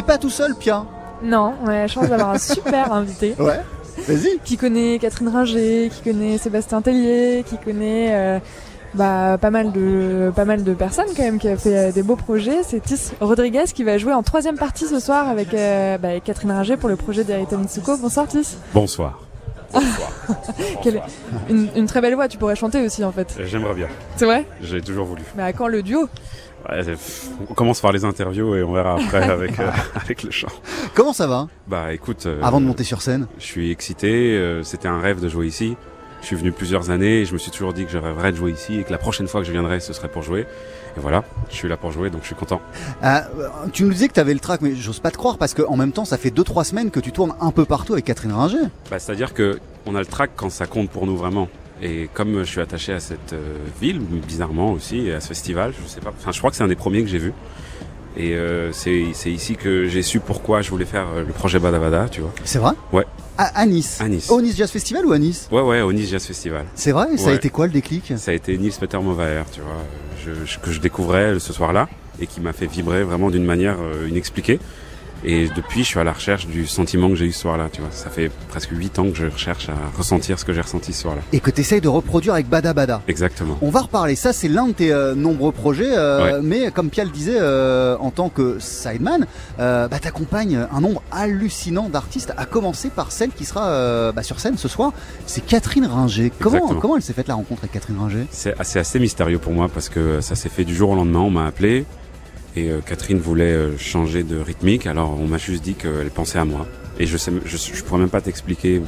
N'est pas tout seul, Pia. Non, on a la chance d'avoir un super invité. Ouais. Vas-y. Qui connaît Catherine Ringer, qui connaît Sébastien Tellier, qui connaît euh, bah, pas mal de pas mal de personnes quand même, qui a fait euh, des beaux projets. C'est Tis Rodriguez qui va jouer en troisième partie ce soir avec, euh, bah, avec Catherine Ringer pour le projet d'Erita Mitsuko. Bonsoir Tis. Bonsoir. Quelle- une, une très belle voix, tu pourrais chanter aussi en fait. J'aimerais bien. C'est vrai? J'ai toujours voulu. Mais à quand le duo Ouais, on commence par les interviews et on verra après avec, euh, avec le chant. Comment ça va? Bah écoute. euh, Avant de monter sur scène? Je suis excité. euh, C'était un rêve de jouer ici. Je suis venu plusieurs années et je me suis toujours dit que je rêverais de jouer ici et que la prochaine fois que je viendrai, ce serait pour jouer. Et voilà, je suis là pour jouer donc je suis content. Euh, Tu nous disais que tu avais le track, mais j'ose pas te croire parce qu'en même temps, ça fait 2-3 semaines que tu tournes un peu partout avec Catherine Ringer. Bah, C'est-à-dire que on a le track quand ça compte pour nous vraiment. Et comme je suis attaché à cette euh, ville, bizarrement aussi, et à ce festival, je sais pas. Enfin, je crois que c'est un des premiers que j'ai vu. Et euh, c'est ici que j'ai su pourquoi je voulais faire euh, le projet Badabada, tu vois. C'est vrai? Ouais. À, à Nice. À Nice. Au Nice Jazz Festival ou à Nice? Ouais, ouais, au Nice Jazz Festival. C'est vrai? Ça a Ouais. été quoi le déclic? Ça a été Nils Peter Movaer, tu vois, je, je- que je découvrais ce soir-là et qui m'a fait vibrer vraiment d'une manière euh, inexpliquée. Et depuis, je suis à la recherche du sentiment que j'ai eu ce soir-là, tu vois. Ça fait presque huit ans que je recherche à ressentir ce que j'ai ressenti ce soir-là. Et que tu essayes de reproduire avec Bada Bada. Exactement. On va reparler, ça c'est l'un de tes euh, nombreux projets, euh, Ouais. mais comme Pia le disait, euh, en tant que sideman, bah, t'accompagnes un nombre hallucinant d'artistes, à commencer par celle qui sera bah, sur scène ce soir, c'est Catherine Ringer. Comment, Exactement. comment elle s'est faite la rencontre avec Catherine Ringer? C'est assez, assez mystérieux pour moi parce que ça s'est fait du jour au lendemain. On m'a appelé et euh, Catherine voulait euh, changer de rythmique. Alors on m'a juste dit qu'elle pensait à moi. Et je sais, je, je pourrais même pas t'expliquer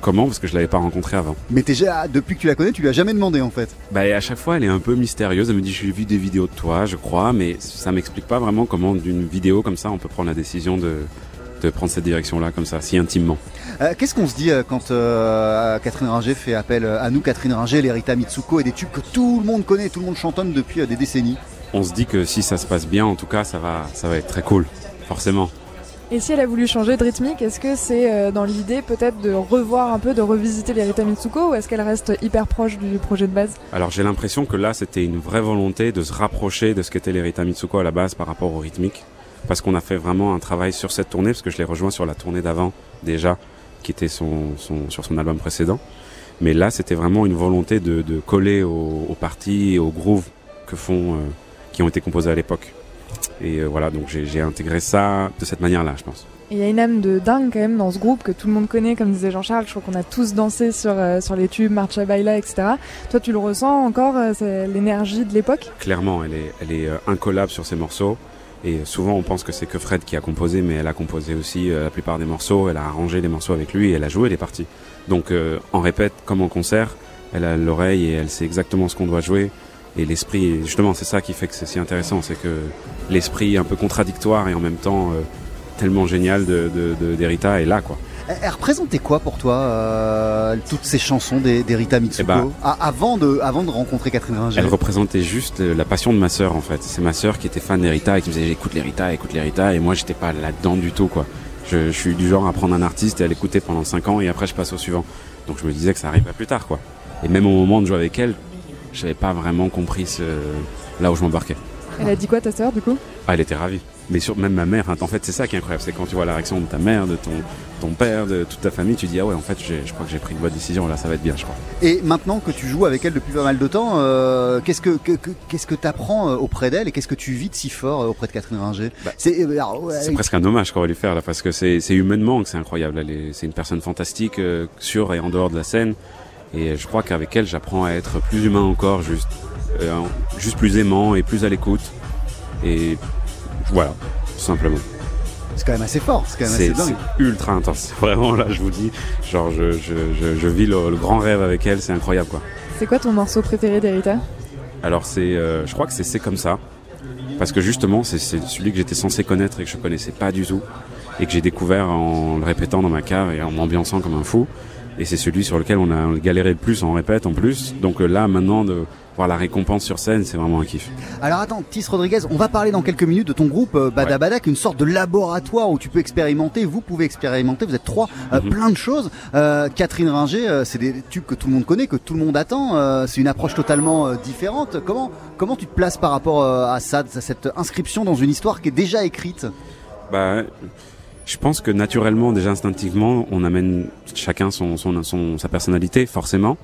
comment parce que je l'avais pas rencontrée avant. Mais déjà, depuis que tu la connais, tu lui as jamais demandé en fait. Bah, et à chaque fois, elle est un peu mystérieuse. Elle me dit, j'ai vu des vidéos de toi, je crois, mais ça m'explique pas vraiment comment d'une vidéo comme ça, on peut prendre la décision de, de prendre cette direction-là, comme ça, si intimement. Euh, Qu'est-ce qu'on se dit euh, quand euh, Catherine Ringer fait appel à nous, Catherine Ringer, l'Erita Mitsuko et des tubes que tout le monde connaît, tout le monde chantonne depuis des décennies? On se dit que si ça se passe bien, en tout cas, ça va, ça va être très cool, forcément. Et si elle a voulu changer de rythmique, est-ce que c'est euh, dans l'idée peut-être de revoir un peu, de revisiter les Mitsuko ou est-ce qu'elle reste hyper proche du projet de base? Alors j'ai l'impression que là, c'était une vraie volonté de se rapprocher de ce qu'était l'Erita Mitsuko à la base par rapport au rythmique. Parce qu'on a fait vraiment un travail sur cette tournée, parce que je l'ai rejoint sur la tournée d'avant, déjà, qui était son, son, sur son album précédent. Mais là, c'était vraiment une volonté de, de coller aux, aux parties et aux grooves que font, euh, qui ont été composés à l'époque. Et euh, voilà, donc j'ai intégré ça de cette manière-là, je pense. Il y a une âme de dingue quand même dans ce groupe que tout le monde connaît, comme disait Jean-Charles. Je crois qu'on a tous dansé sur, euh, sur les tubes, Marcha Baila, etc. Toi, tu le ressens encore, euh, l'énergie de l'époque? Clairement, elle est, elle est incollable sur ses morceaux. Et souvent, on pense que c'est que Fred qui a composé, mais elle a composé aussi la plupart des morceaux. Elle a arrangé les morceaux avec lui et elle a joué les parties. Donc, en répète, comme en concert, elle a l'oreille et elle sait exactement ce qu'on doit jouer. Et l'esprit, justement, c'est ça qui fait que c'est si intéressant, c'est que l'esprit un peu contradictoire et en même temps euh, tellement génial de, de, de- d'Erita est là, quoi. Elle, représentait quoi pour toi, euh, toutes ces chansons des, des Rita Mitsuko Eh ben, Ah, avant, de, avant de rencontrer Catherine Ringer Elle représentait juste euh, la passion de ma sœur en fait. C'est ma sœur qui était fan d'Erita et qui me disait écoute l'Erita, écoute l'Erita et moi j'étais pas là-dedans du tout quoi. Je, je suis du genre à prendre un artiste et à l'écouter pendant 5 ans et après je passe au suivant. Donc je me disais que ça arriverait plus tard quoi. Et même au moment de jouer avec elle, j'avais pas vraiment compris ce... là où je m'embarquais. Elle a dit quoi ta sœur du coup? Ah, elle était ravie. Mais sur, même ma mère, hein, en fait c'est ça qui est incroyable, c'est quand tu vois la réaction de ta mère, de ton, ton père, de toute ta famille, tu dis ah ouais en fait je crois que j'ai pris une bonne décision, là ça va être bien je crois. Et maintenant que tu joues avec elle depuis pas mal de temps, euh, qu'est-ce que, que- que- qu'est-ce que t'apprends euh, auprès d'elle et qu'est-ce que tu vis de si fort euh, auprès de Catherine Ringer? C'est euh, ouais, C'est presque un hommage qu'on va lui faire là parce que c'est c'est humainement que c'est incroyable. C'est une personne fantastique euh, sur et en dehors de la scène et je crois qu'avec elle j'apprends à être plus humain encore, juste euh, juste plus aimant et plus à l'écoute et voilà tout simplement. c'est quand même assez fort, c'est quand même assez C'est dingue. c'est ultra intense. Vraiment là je vous dis, genre je je, je, je vis le, le grand rêve avec elle, c'est incroyable quoi. C'est quoi ton morceau préféré d'Erita Alors c'est, euh, je crois que c'est c'est comme ça, parce que justement c'est c'est celui que j'étais censé connaître et que je connaissais pas du tout, et que j'ai découvert en le répétant dans ma cave et en m'ambiançant comme un fou. Et c'est celui sur lequel on a galéré le plus, on répète en plus. Donc euh, là maintenant de voir la récompense sur scène, c'est vraiment un kiff. Alors attends, Tis Rodriguez, on va parler dans quelques minutes de ton groupe euh, Bada Bada, qui est une sorte de laboratoire où tu peux expérimenter, vous pouvez expérimenter, vous êtes trois, euh, Mhm. plein de choses. Euh, Catherine Ringer, euh, c'est des tubes que tout le monde connaît, que tout le monde attend, c'est une approche totalement différente. Comment, comment tu te places par rapport à ça, à cette inscription dans une histoire qui est déjà écrite? Bah, je pense que naturellement, déjà instinctivement, on amène chacun son, son, sa personnalité, forcément.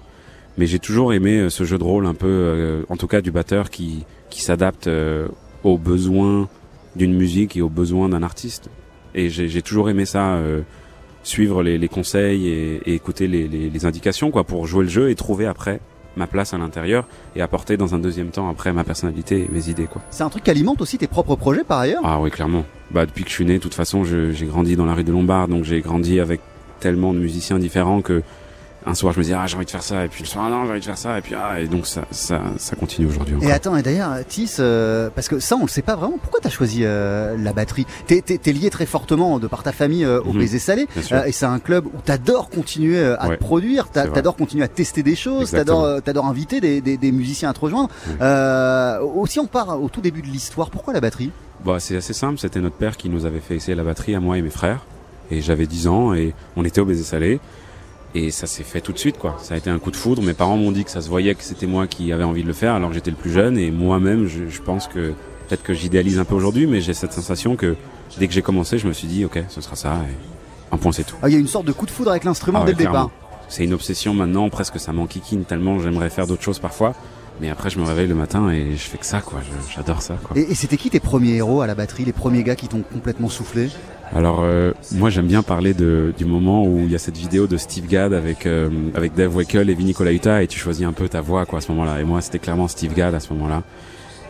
Mais j'ai toujours aimé euh, ce jeu de rôle un peu, euh, en tout cas du batteur qui, qui s'adapte euh, aux besoins d'une musique et aux besoins d'un artiste. Et j'ai toujours aimé ça, suivre les, conseils et, écouter les, les, les indications, quoi, pour jouer le jeu et trouver après ma place à l'intérieur et apporter dans un deuxième temps après ma personnalité et mes idées, quoi. C'est un truc qui alimente aussi tes propres projets par ailleurs? Ah oui, clairement. Bah depuis que je suis né, de toute façon, j'ai grandi dans la rue de Lombard, donc j'ai grandi avec tellement de musiciens différents que un soir je me disais ah j'ai envie de faire ça. Et puis le soir ah, non j'ai envie de faire ça. Et puis ah et donc ça ça ça continue aujourd'hui. Et attends, et d'ailleurs, Tis, euh, parce que ça, on le sait pas vraiment. Pourquoi t'as choisi euh, la batterie? T'es t'es lié très fortement de par ta famille euh, au Mhm. Baiser Salé, et c'est un club où t'adores continuer à Ouais. te produire, t'adores continuer à tester des choses, t'adores t'adores inviter des, des, des musiciens à te rejoindre. Aussi, on part au tout début de l'histoire. Pourquoi la batterie? Bah c'est assez simple, c'était notre père qui nous avait fait essayer la batterie à moi et mes frères. Et j'avais 10 ans et on était au baiser salé et ça s'est fait tout de suite quoi. Ça a été un coup de foudre. Mes parents m'ont dit que ça se voyait que c'était moi qui avais envie de le faire alors que j'étais le plus jeune et moi-même je, je pense que peut-être que j'idéalise un peu aujourd'hui mais j'ai cette sensation que dès que j'ai commencé je me suis dit ok ce sera ça et un point c'est tout. Ah, Il y a une sorte de coup de foudre avec l'instrument Ah dès ouais, le départ. C'est une obsession maintenant, presque ça m'enquiquine tellement j'aimerais faire d'autres choses parfois. Mais après, je me réveille le matin et je fais que ça, quoi. J'adore ça, quoi. Et, et c'était qui tes premiers héros à la batterie, les premiers gars qui t'ont complètement soufflé? Alors, euh, moi, j'aime bien parler de, du moment où il y a cette vidéo de Steve Gadd avec, euh, avec Dave Weckl et Vinny Colaiuta et tu choisis un peu ta voix, quoi, à ce moment-là. Et moi, c'était clairement Steve Gadd à ce moment-là.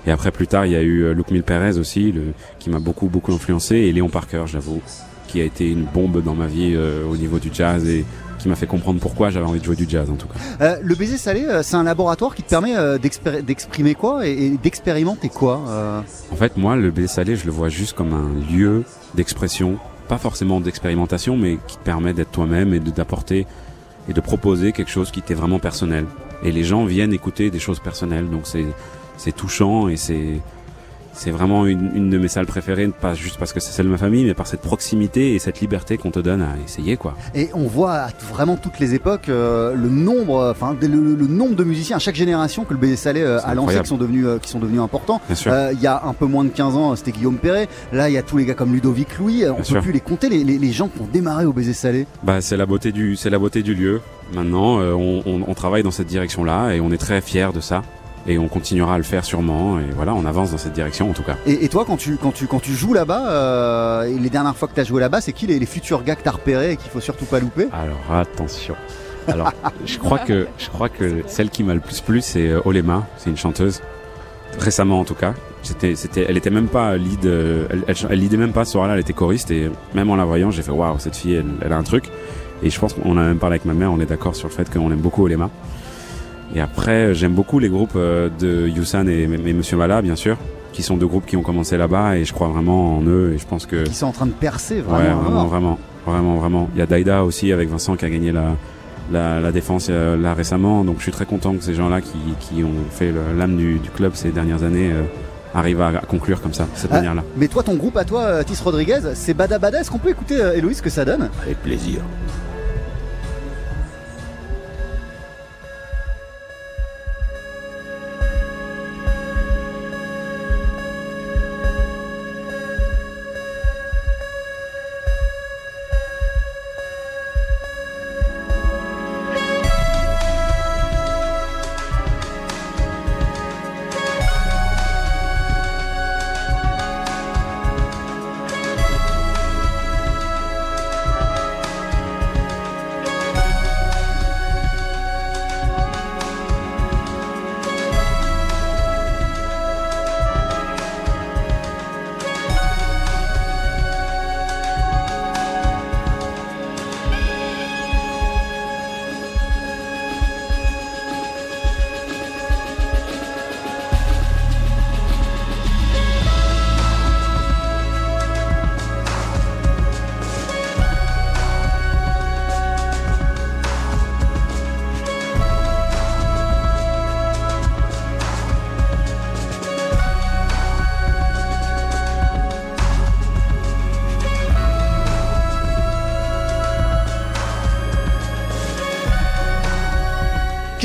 Et après, plus tard, il y a eu euh, Luke Mil Perez aussi, qui m'a beaucoup, beaucoup influencé, et Léon Parker, j'avoue, qui a été une bombe dans ma vie euh, au niveau du jazz et qui m'a fait comprendre pourquoi j'avais envie de jouer du jazz, en tout cas. Euh, le baiser salé, euh, c'est un laboratoire qui te permet euh, d'exprimer quoi et, et d'expérimenter quoi euh En fait, moi, le baiser salé, je le vois juste comme un lieu d'expression, pas forcément d'expérimentation, mais qui te permet d'être toi-même et d'apporter et de proposer quelque chose qui t'est vraiment personnel. Et les gens viennent écouter des choses personnelles, donc c'est touchant et c'est c'est vraiment une, une de mes salles préférées, pas juste parce que c'est celle de ma famille, mais par cette proximité et cette liberté qu'on te donne à essayer, quoi. Et on voit à vraiment toutes les époques euh, le nombre, euh, enfin le, le nombre de musiciens à chaque génération que le baiser salé euh, a lancé incroyable. qui sont devenus euh, qui sont devenus importants. Euh, Il y a un peu moins de 15 ans, c'était Guillaume Perret. Là, il y a tous les gars comme Ludovic Louis. Euh, On Bien peut sûr. plus les compter les, les, les gens qui ont démarré au baiser salé. Bah, c'est la beauté du, c'est la beauté du lieu. Maintenant, euh, on, on, on travaille dans cette direction-là et on est très fiers de ça. Et on continuera à le faire sûrement. Et voilà, on avance dans cette direction en tout cas. Et, et toi, quand tu quand tu quand tu joues là-bas, euh, et les dernières fois que tu as joué là-bas, c'est qui les, les futurs gars que t'as repérés et qu'il faut surtout pas louper? Alors attention. Alors, je crois que je crois que celle qui m'a le plus plu, c'est euh, Olema. C'est une chanteuse. Récemment en tout cas. C'était, c'était, elle était même pas lead. euh, Elle, elle, elle leadait même pas ce soir-là. Elle était choriste et même en la voyant, j'ai fait waouh, cette fille, elle, elle a un truc. Et je pense qu'on a même parlé avec ma mère. On est d'accord sur le fait qu'on aime beaucoup Olema. Et après, j'aime beaucoup les groupes euh, de Yusan et, et Monsieur Mala, bien sûr, qui sont deux groupes qui ont commencé là-bas et je crois vraiment en eux et je pense que Qui sont en train de percer Ouais, vraiment. vraiment, alors. vraiment, vraiment, vraiment. Il y a Daida aussi avec Vincent qui a gagné la, la, la défense euh, là récemment. Donc je suis très content que ces gens-là qui, qui ont fait l'âme du, du club ces dernières années euh, arrivent à, à conclure comme ça, de cette Ah, manière-là. mais toi, ton groupe à toi, euh, Tis Rodriguez, c'est Bada Bada. Est-ce qu'on peut écouter, euh, Héloïse, ce que ça donne? Avec plaisir.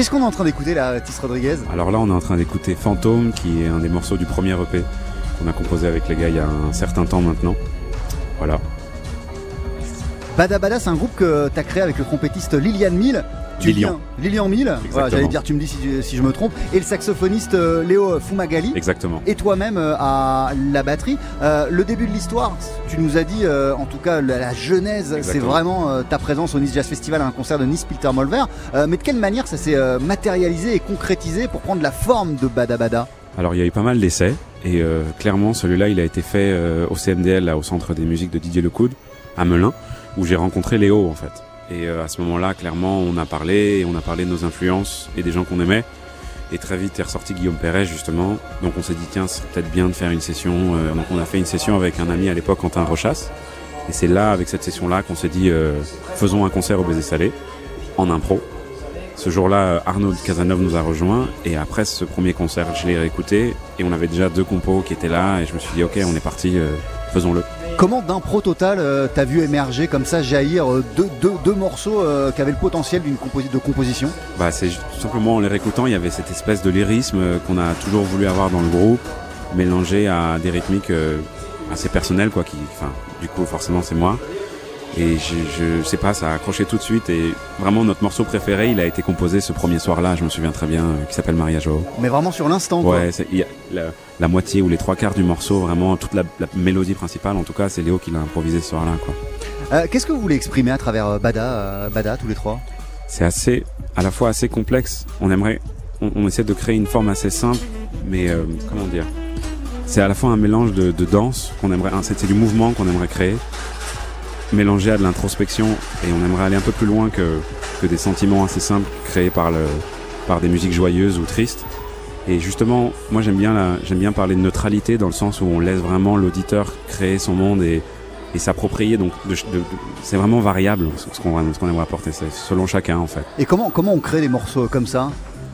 Qu'est-ce qu'on est en train d'écouter là, Tis Rodriguez? Alors là, on est en train d'écouter Fantôme, qui est un des morceaux du premier EP qu'on a composé avec les gars il y a un certain temps maintenant. Voilà. Bada Bada, c'est un groupe que tu as créé avec le trompettiste Liliane Mill. Lilian. Lilian Mill. Voilà, Exactement. J'allais dire, tu me dis si, si je me trompe. Et le saxophoniste euh, Léo Fumagali. Exactement. Et toi-même euh, à la batterie. Euh, le début de l'histoire, tu nous as dit, en tout cas, la, la genèse, c'est vraiment ta présence au Nice Jazz Festival à un concert de Nice Pilter Molver. Mais de quelle manière ça s'est matérialisé et concrétisé pour prendre la forme de Bada Bada? Alors il y a eu pas mal d'essais et euh, clairement celui-là il a été fait euh, au CMDL, là, au centre des musiques de Didier Lecoud, à Melun, où j'ai rencontré Léo en fait. Et euh, à ce moment-là, clairement, on a parlé, et on a parlé de nos influences et des gens qu'on aimait. Et très vite est ressorti Guillaume Perret justement. Donc on s'est dit tiens c'est peut-être bien de faire une session. Euh, donc on a fait une session avec un ami à l'époque Quentin Rochas. Et c'est là avec cette session-là qu'on s'est dit euh, faisons un concert au Baiser Salé en impro. Ce jour-là, Arnaud de Casanova nous a rejoints et après ce premier concert, je l'ai réécouté et on avait déjà deux compos qui étaient là et je me suis dit ok, on est parti, faisons-le. Comment d'impro total euh, t'as vu émerger comme ça, jaillir euh, deux, deux, deux morceaux euh, qui avaient le potentiel d'une composi- de composition Bah, c'est tout simplement en les réécoutant, il y avait cette espèce de lyrisme qu'on a toujours voulu avoir dans le groupe, mélangé à des rythmiques assez personnelles, quoi. Qui, enfin, du coup, forcément, c'est moi. Et je, je sais pas, ça a accroché tout de suite. Et vraiment, notre morceau préféré, il a été composé ce premier soir-là, je me souviens très bien, euh, qui s'appelle Maria Joao. Mais vraiment sur l'instant quoi. Ouais, c'est- il y a la, la moitié ou les trois quarts du morceau, vraiment toute la, la mélodie principale, en tout cas, c'est Léo qui l'a improvisé ce soir-là. Euh, Qu'est-ce que vous voulez exprimer à travers euh, Bada, euh, Bada tous les trois? C'est assez, à la fois assez complexe. On aimerait, on, on essaie de créer une forme assez simple, mais euh, comment dire? C'est à la fois un mélange de, de danse qu'on aimerait, c'est du mouvement qu'on aimerait créer, mélangé à de l'introspection, et on aimerait aller un peu plus loin que, que des sentiments assez simples créés par le, par des musiques joyeuses ou tristes. Et justement, moi j'aime bien la, j'aime bien parler de neutralité dans le sens où on laisse vraiment l'auditeur créer son monde et, et s'approprier. Donc, de- de- de- c'est vraiment variable ce qu'on ce qu'on aimerait apporter. C'est selon chacun en fait. Et comment, comment on crée des morceaux comme ça?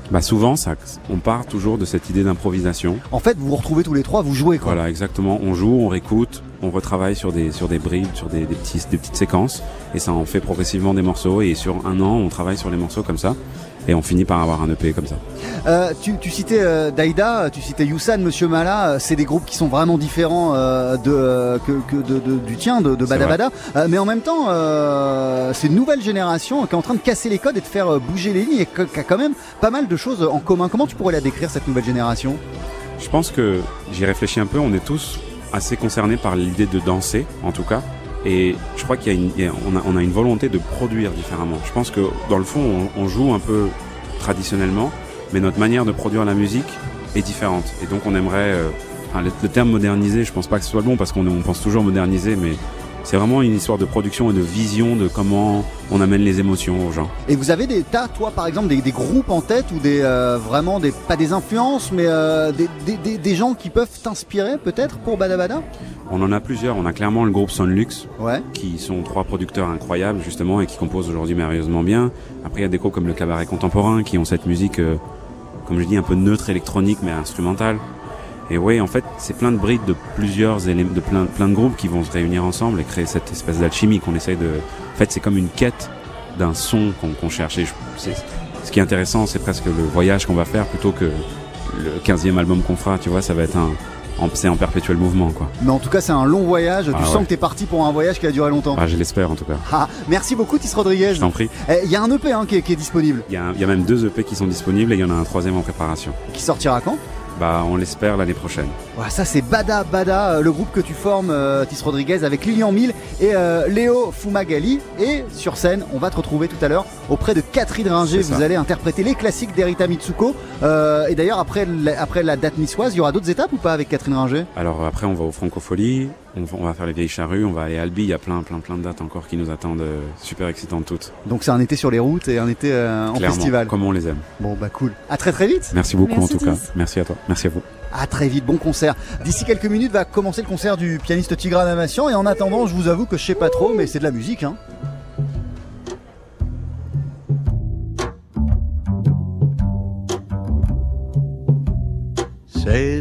Bah souvent, ça, on part toujours de cette idée d'improvisation. En fait, vous vous retrouvez tous les trois, vous jouez quoi. Voilà, exactement. On joue, on réécoute, on retravaille sur des sur des bribes, sur des, des petits des petites séquences, et ça en fait progressivement des morceaux. Et sur un an, on travaille sur les morceaux comme ça, et on finit par avoir un EP comme ça. Euh, tu, tu citais euh, Daïda, tu citais Youssan, Monsieur Mala, euh, c'est des groupes qui sont vraiment différents de, que, que de, de- du tien, de, de C'est Bada vrai. Bada. Euh, mais en même temps, c'est une nouvelle génération qui est en train de casser les codes et de faire bouger les lignes et qui qui a quand même pas mal de choses en commun. Comment tu pourrais la décrire cette nouvelle génération? Je pense que j'y réfléchis un peu. On est tous assez concernés par l'idée de danser, en tout cas. Et je crois qu'il y a une, volonté de produire différemment. Je pense que dans le fond, on, joue un peu traditionnellement, mais notre manière de produire la musique est différente. Et donc, on aimerait. euh, le, terme moderniser, je pense pas que ce soit le bon parce qu'on on pense toujours moderniser, mais c'est vraiment une histoire de production et de vision de comment on amène les émotions aux gens. Et vous avez des tas, toi par exemple, des, des groupes en tête ou des euh, vraiment des pas des influences, mais euh, des, des, gens qui peuvent t'inspirer peut-être pour Bada Bada On en a plusieurs. On a clairement le groupe Sonlux, Ouais. qui sont trois producteurs incroyables justement et qui composent aujourd'hui merveilleusement bien. Après, il y a des groupes comme le Cabaret Contemporain qui ont cette musique, euh, comme je dis, un peu neutre électronique mais instrumentale. Et oui, en fait, c'est plein de brides de plusieurs éléments, de plein, plein de groupes qui vont se réunir ensemble et créer cette espèce d'alchimie qu'on essaye de. En fait, c'est comme une quête d'un son qu'on cherche. Et je- ce qui est intéressant, c'est presque le voyage qu'on va faire plutôt que le 15e album qu'on fera. Tu vois, ça va être un, en- c'est en perpétuel mouvement, quoi. Mais en tout cas, c'est un long voyage. Tu Ah sens ouais. que t'es parti pour un voyage qui a duré longtemps. Ah, je l'espère en tout cas. Ah, merci beaucoup, Tis Rodriguez. Je t'en prie. Eh, Il y a un EP hein, qui, est, qui est disponible. Il y, y a même deux EP qui sont disponibles et il y en a un troisième en préparation. Qui sortira quand? Bah, on l'espère l'année prochaine. Voilà, ça c'est Bada Bada, euh, le groupe que tu formes, euh, Tis Rodriguez, avec Lilian Mille et euh, Léo Fumagali. Et sur scène, on va te retrouver tout à l'heure auprès de Catherine Ringer. Vous allez interpréter les classiques d'Erita Mitsuko. Euh, et d'ailleurs, après, la- après la date niçoise, il y aura d'autres étapes ou pas avec Catherine Ringer? Alors après, on va au Francofolie, on va, on va faire les vieilles charrues, on va aller à Albi. Il y a plein, plein, plein de dates encore qui nous attendent, euh, super excitantes toutes. Donc c'est un été sur les routes et un été euh, en Clairement, festival. comme on les aime. Bon bah cool. À très très vite. Merci beaucoup Merci, en tout cas. Merci à toi. Merci à vous. À très vite, bon concert. D'ici quelques minutes va commencer le concert du pianiste Tigran Amassian et en attendant, je vous avoue que je sais pas trop, mais c'est de la musique. Hein.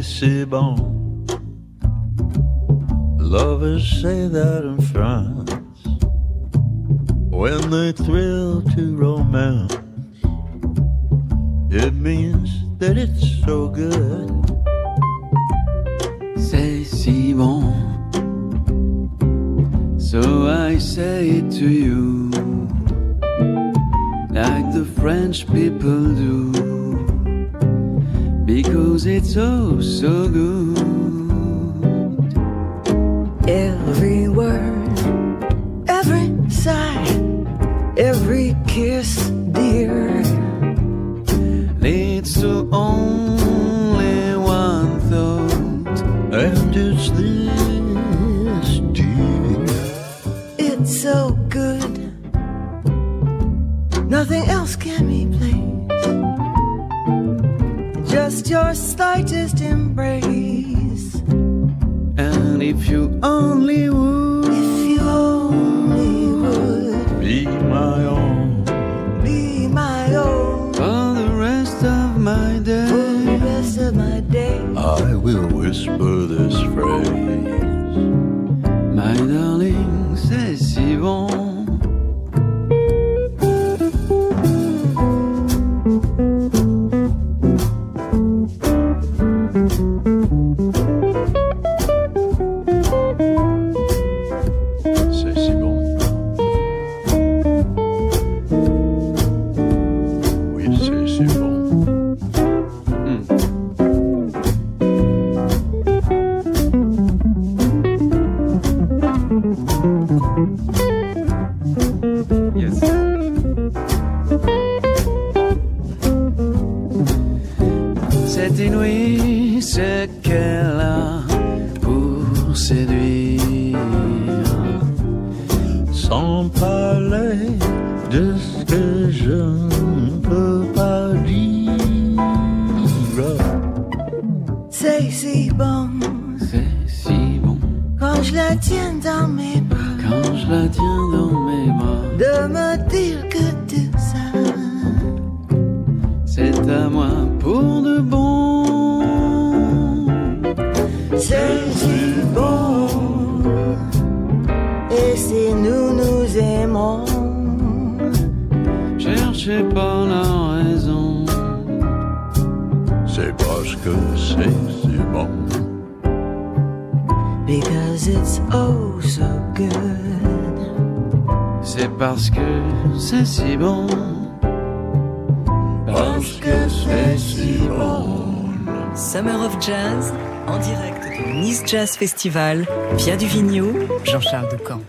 C'est bon. Lovers say that in France when they thrill to romance. It means that it's so good. C'est si bon. So I say it to you, like the French people do, because it's oh so good every word, every sigh, every kiss, dear, leads to only one thought, and it's this, dear. It's so good, nothing else can replace just your slightest embrace. And if you only would. Festival, Pierre Duvigneau, Jean-Charles Ducamp.